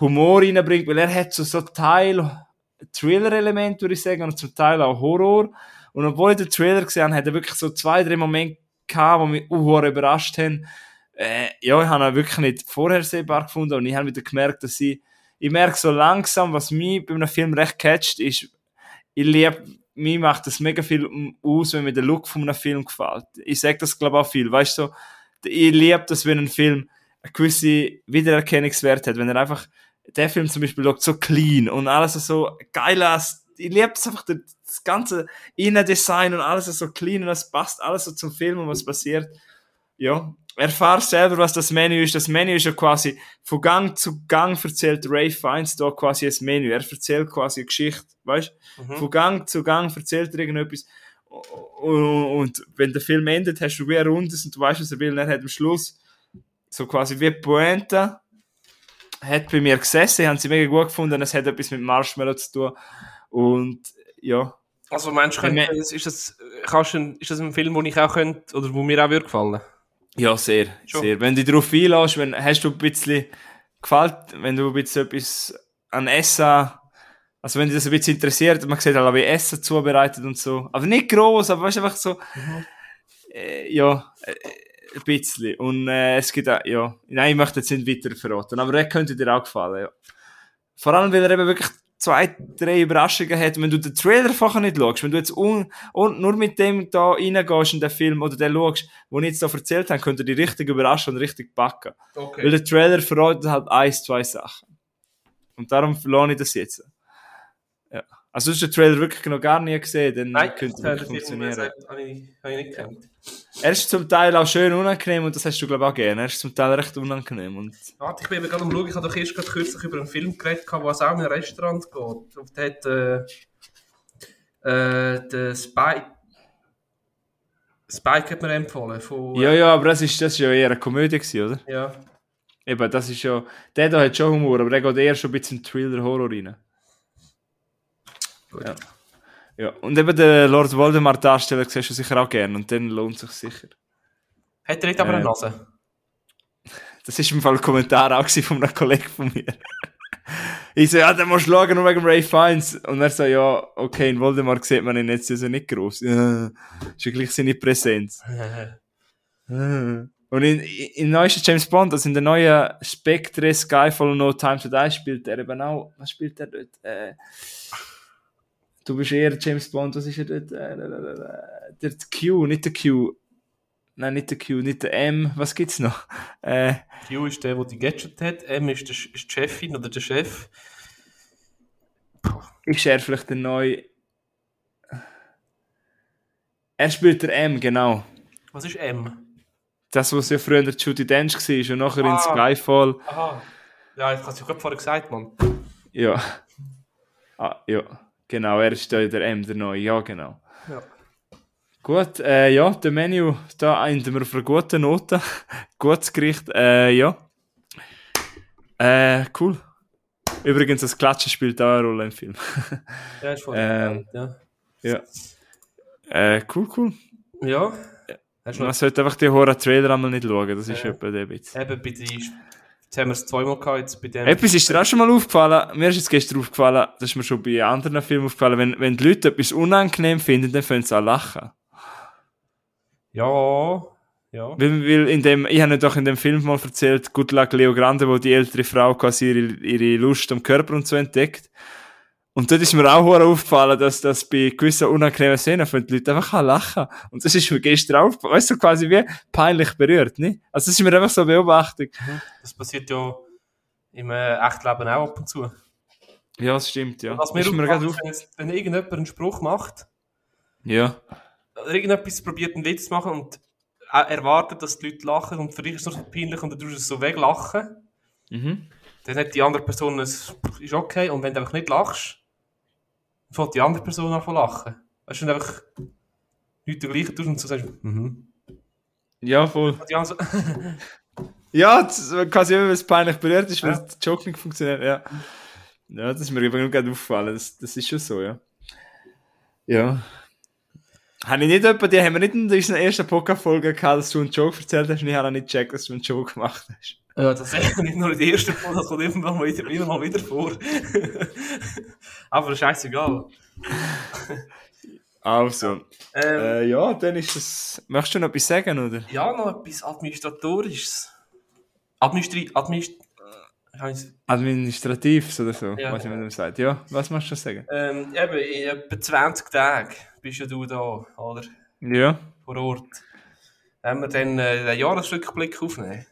Humor reinbringt, weil er hat so, so Teil Thriller-Element, würde ich sagen, und zum Teil auch Horror. Und obwohl ich den Trailer gesehen habe, hat er wirklich so zwei, drei Momente gehabt, die mich überrascht haben. Äh, ja, ich habe ihn wirklich nicht vorhersehbar gefunden und ich habe wieder gemerkt, dass ich, ich merke so langsam, was mich bei einem Film recht catcht, ist, ich liebe, mir macht das mega viel aus, wenn mir der Look von einem Film gefällt. Ich sage das, glaube ich, auch viel. Weißt du, so, ich liebe das, wenn ein Film eine gewisse Wiedererkennungswert hat, wenn er einfach, der Film zum Beispiel schaut so clean und alles so geil aus. Ich liebe es einfach, das ganze Innendesign und alles so clean und es passt alles so zum Film und was passiert. Ja, erfahr selber, was das Menü ist. Das Menü ist ja quasi von Gang zu Gang erzählt Ray Fiennes da quasi ein Menü. Er erzählt quasi eine Geschichte, weißt? Mhm. Von Gang zu Gang erzählt er irgendetwas. Und wenn der Film endet, hast du wie ein Rundes und du weißt, was er will. Und er hat am Schluss so quasi wie Pointe hat bei mir gesessen, ich habe sie mega gut gefunden, es hat etwas mit Marshmallow zu tun. Und ja. Also meinst du, ist, das, kannst du, ist das ein Film, wo ich auch könnte, oder wo mir auch würde gefallen? Ja, sehr, Schon. sehr. Wenn du dich darauf einlässt, wenn, hast du ein bisschen gefällt, wenn du ein bisschen etwas an Essen, also wenn dich das ein bisschen interessiert, man sieht halt, wie Essen zubereitet und so. Aber nicht groß, aber weißt einfach so, mhm. äh, ja, äh, ein bisschen. Und äh, es gibt auch, ja, nein, ich möchte jetzt nicht weiter verraten, aber der könnte dir auch gefallen, ja. Vor allem, weil er eben wirklich zwei, drei Überraschungen hat, wenn du den Trailer vorher nicht schaust, wenn du jetzt un, un, nur mit dem da reingehst in den Film oder den schaust, wo ich jetzt da erzählt habe, könnte die richtig überraschen und richtig packen. Okay. Weil der Trailer verratet halt eins, zwei Sachen. Und darum verlor ich das jetzt. Also, du hast den Trailer wirklich noch gar nie gesehen, dann Nein, könnte es funktionieren. Nein, habe ich, hab ich nicht gekannt. Er ist zum Teil auch schön unangenehm und das hast du, glaube ich, auch gerne. Er ist zum Teil recht unangenehm. Und Warte, ich bin mir gerade am Schauen, ich habe doch erst gerade kürzlich über einen Film geredet, wo es auch in ein Restaurant geht. Und der hat äh, äh, der Spike. Spike hat mir empfohlen. Von, äh, ja, ja, aber das ist, das ist ja eher eine Komödie, gewesen, oder? Ja. Eben, das ist ja. Der da hat schon Humor, aber der geht eher schon ein bisschen Thriller-Horror rein. Gut. Ja. Ja, und eben den Lord Voldemort-Darsteller siehst du sicher auch gerne und dann lohnt es sich sicher. Hat er nicht aber äh, eine Nase? Das war im Fall ein Kommentar auch von einem Kollegen von mir. ich so, ja, dann musst du schauen, nur wegen Ray Fiennes. Und er so, ja, okay, in Voldemort sieht man ihn jetzt also nicht groß. Ja, ist ja gleich seine Präsenz. Und in, in neuesten James Bond, also in der neuen Spectre Skyfall No Time to Die spielt er eben auch, was spielt er dort? Äh, Du bist eher James Bond, was ist er dort? Äh, der Q, nicht der Q. Nein, nicht der Q, nicht der M. Was gibt's noch? Äh, Q ist der, der die Gadget hat. M ist, der, ist die Chefin oder der Chef. Ist er vielleicht der neue. Er spielt der M, genau. Was ist M? Das, was ja früher der Judy Dench war und nachher ah. in Skyfall. Aha. Ja, ich hab's ja gerade vorher gesagt, Mann. Ja. Ah, ja. Genau, er ist da der M, der neue, ja genau. Ja. Gut, äh, ja, der Menü, da enden wir auf einer guten Note. Gutes Gericht, äh, ja. Äh, cool. Übrigens, das Klatschen spielt auch eine Rolle im Film. ja, ist voll ähm, ja. Ja. Äh, cool, cool. Ja. Man sollte einfach die Horror-Trailer einmal nicht schauen, das ist ja. etwa der Witz. Eben bei den Jetzt haben wir es zweimal gehabt, jetzt bei dem. Etwas ist dir auch schon mal aufgefallen, mir ist jetzt gestern aufgefallen, das ist mir schon bei anderen Filmen aufgefallen, wenn, wenn die Leute etwas unangenehm finden, dann fangen sie an lachen. Ja, ja. Weil, weil in dem, ich habe doch in dem Film mal erzählt, Good Luck Leo Grande, wo die ältere Frau quasi ihre, ihre Lust am Körper und so entdeckt. Und dort ist mir auch hure aufgefallen, dass das bei gewissen unangenehmen Szenen von die Leute einfach lachen. Und das ist mir gestern aufgefallen, weißt du, quasi wie peinlich berührt, ne? Also das ist mir einfach so eine Beobachtung. Das passiert ja im äh, echten Leben auch ab und zu. Ja, das stimmt, ja. Was mir ist mir gerade ist, wenn, irgendjemand einen Spruch macht, Ja. oder irgendetwas probiert, einen Witz zu machen und er- erwartet, dass die Leute lachen und für dich ist es noch so peinlich und du tust es so weglachen, Mhm. dann hat die andere Person, es ist okay und wenn du einfach nicht lachst, fängt die andere Person an zu lachen. Weißt du, wenn du einfach nichts dergleichen tust und so sagst, mhm. Ja, voll. So, Ja, quasi wenn es peinlich berührt ist, weil Ja. der Joke nicht funktioniert, ja. Ja, das ist mir übrigens gerade aufgefallen, das, das ist schon so, ja. Ja. Habe ich nicht etwa, die haben wir nicht in unserer ersten Podcast-Folge gehabt, dass du einen Joke erzählt hast und ich habe auch nicht gecheckt, dass du einen Joke gemacht hast. Ja, das ist nicht nur in der ersten Folge, das kommt immer mal wieder, immer mal wieder vor. Aber scheißegal. Also, Ähm, äh, ja, dann ist das, möchtest du noch etwas sagen, oder? ja, noch etwas Administratorisches. Administri... Administ... äh, kann ich's- Administrativ oder so, Ja. was ich mir sagt. Ja, was möchtest du sagen? Ähm, eben, in etwa 20 Tagen bist ja du da, oder? Ja. Vor Ort. Haben wir dann äh, den Jahresrückblick aufnehmen?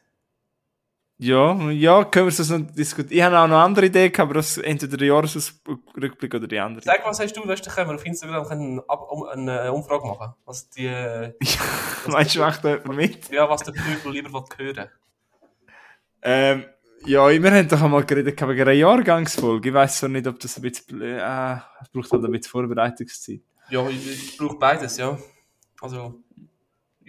Ja, ja, können wir das noch diskutieren. Ich habe auch noch eine andere Idee aber das entweder der Jahresrückblick oder die andere. Sag, was hast du? Weißt du, können wir auf Instagram eine, eine Umfrage machen? Was die... äh, Meinst du, macht da jemand mit? Ja, was der Pöbel lieber will hören Ähm, ja, wir haben doch einmal geredet wegen einer Jahrgangsfolge. Ich weiß zwar nicht, ob das ein bisschen, äh, es braucht halt ein bisschen Vorbereitungszeit. Ja, ich, ich brauche beides, ja. Also,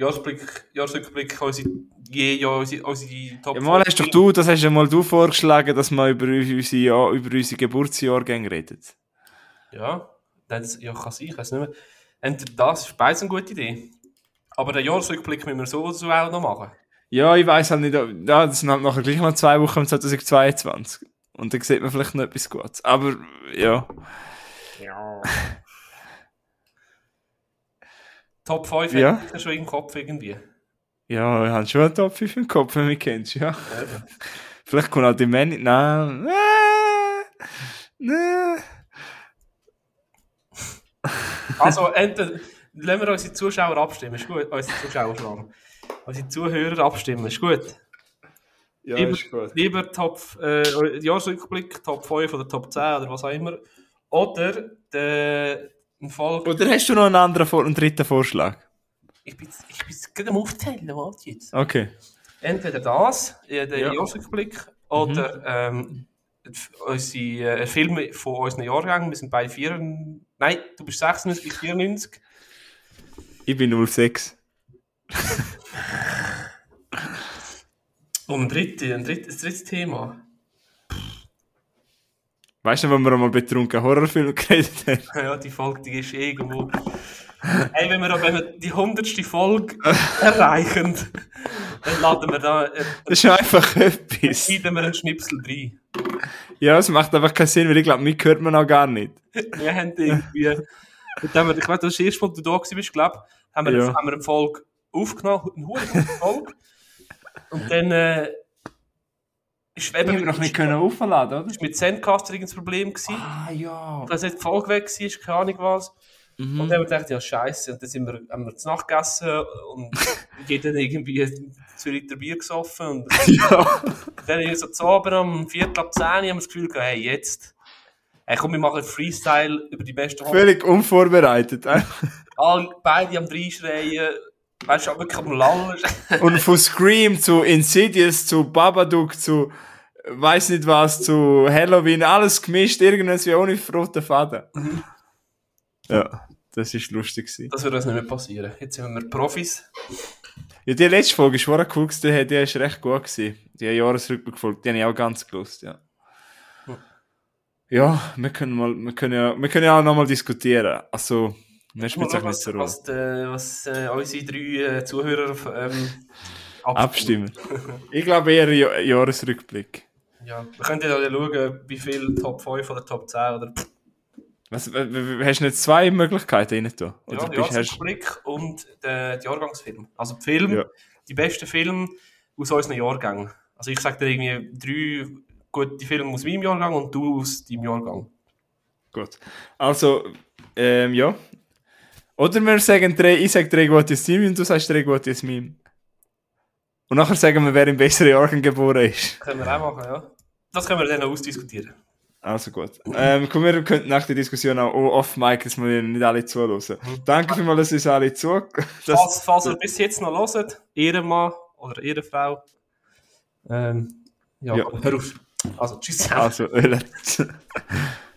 Jahresrückblick, Jahresrückblick, unsere, je, ja, unsere, unsere Top Ja, mal hast doch du, das hast ja mal du vorgeschlagen, dass wir über unsere, Jahr, über unsere Geburtsjahrgänge reden. Ja, das ja, kann sein, ich weiß nicht mehr. Entweder das ist beides eine gute Idee. Aber den Jahresrückblick müssen wir sowieso auch noch machen. Ja, ich weiß halt nicht, ja, das sind halt nachher gleich mal zwei Wochen im 2022. Und dann sieht man vielleicht noch etwas Gutes. Aber, ja. Ja. Top 5 Ja. hätte ich schon im Kopf irgendwie. Ja, ich habe schon einen Top 5 im Kopf, wenn du mich kennst, ja. Vielleicht kommt auch die Männer, nein, nein. Also, entweder, lassen wir unsere Zuschauer abstimmen, ist gut. Unsere Zuschauer schon. Unsere Zuhörer abstimmen, ist gut. Ja, Lieber- ist gut. Lieber Top, äh, Jahresrückblick, Top 5 oder Top 10 oder was auch immer. Oder der ein Folge. Oder hast du noch einen anderen, Vor- einen dritten Vorschlag? Ich bin, ich bin gerade am Aufzählen, warte jetzt. Okay. Entweder das, äh, der Ja. Jahresrückblick, oder ähm, f- unsere äh, Filme von unseren Jahrgängen. Wir sind bei 4. Nein, du bist 96, ich 94. Ich bin 06. Und ein drittes, ein drittes, ein drittes Thema. Weißt du, wenn wir einmal betrunken Horrorfilm geredet haben? Ja, die Folge, die ist irgendwo. Hey, wenn wir, wenn wir die hundertste Folge erreichen, dann laden wir da, äh, Das ist einfach etwas. schneiden wir einen Schnipsel rein. Ja, es macht einfach keinen Sinn, weil ich glaube, mich hört man auch gar nicht. Wir haben irgendwie, dem wir, ich weiß, das erste Mal, du da bist, glaube haben wir, Ja. haben wir eine Folge aufgenommen, eine Folge. Und dann, äh, ist eben mit, aufladen, oder? ist mit Zencaster irgendein Problem gewesen. Ah, ja. Dass nicht die Folge weg war, keine Ahnung was. Und dann haben wir gedacht, ja, scheiße. Und dann sind wir, haben wir zu Nacht gegessen und jeder irgendwie zwei Liter Bier gesoffen. Und ja. dann ist so zu Abend um Viertel ab 10 haben wir das Gefühl gehabt, hey, jetzt. Hey, komm, wir machen Freestyle über die besten. Völlig unvorbereitet. Alle, beide am Reinschreien. Weißt du, auch wirklich am Lallen. Und von Scream zu Insidious zu Babadook zu weiß nicht was zu Halloween, alles gemischt, irgendwas wie ohne roten Faden. Ja, das ist lustig gewesen. Das wird uns nicht mehr passieren. Jetzt sind wir Profis. Ja, die letzte Folge ist schon cool die, die ist recht gut gewesen. Die Jahresrückblick Folge, die habe ich auch ganz gelost, ja. Ja. Ja, wir können mal, wir können ja, wir können ja auch nochmal diskutieren. Also, mir spielt auch nicht was, so Rolle. was, äh, was äh, unsere drei äh, Zuhörer ähm, abstimmen. ich glaube eher ja Jahresrückblick. Ja, wir können ja schauen, wie viel Top 5 oder Top 10 oder. Was, hast du nicht zwei Möglichkeiten rein da? Ja, der Jahresrückblick und der, der Jahrgangsfilm. Also die Film, ja. die besten Filme aus unseren Jahrgängen. Also ich sage dir irgendwie drei gute Filme aus meinem Jahrgang und du aus deinem Jahrgang. Gut. Also, ähm, ja. Oder wir sagen drei, ich sage drei gute aus deinem und du sagst drei gute aus meinem. Und nachher sagen wir, wer im besseren Jahrgang geboren ist. Können wir auch machen, ja. Das können wir dann ausdiskutieren. Also gut. Ähm, komm, wir könnten nach der Diskussion auch off-mic, dass wir nicht alle zuhören. Mhm. Danke vielmals, dass ihr uns alle zu. Falls, falls ihr bis jetzt noch hört, Ehrenmann oder Ehrenfrau. Ähm, ja, ja. hör auf. Also, tschüss. Also,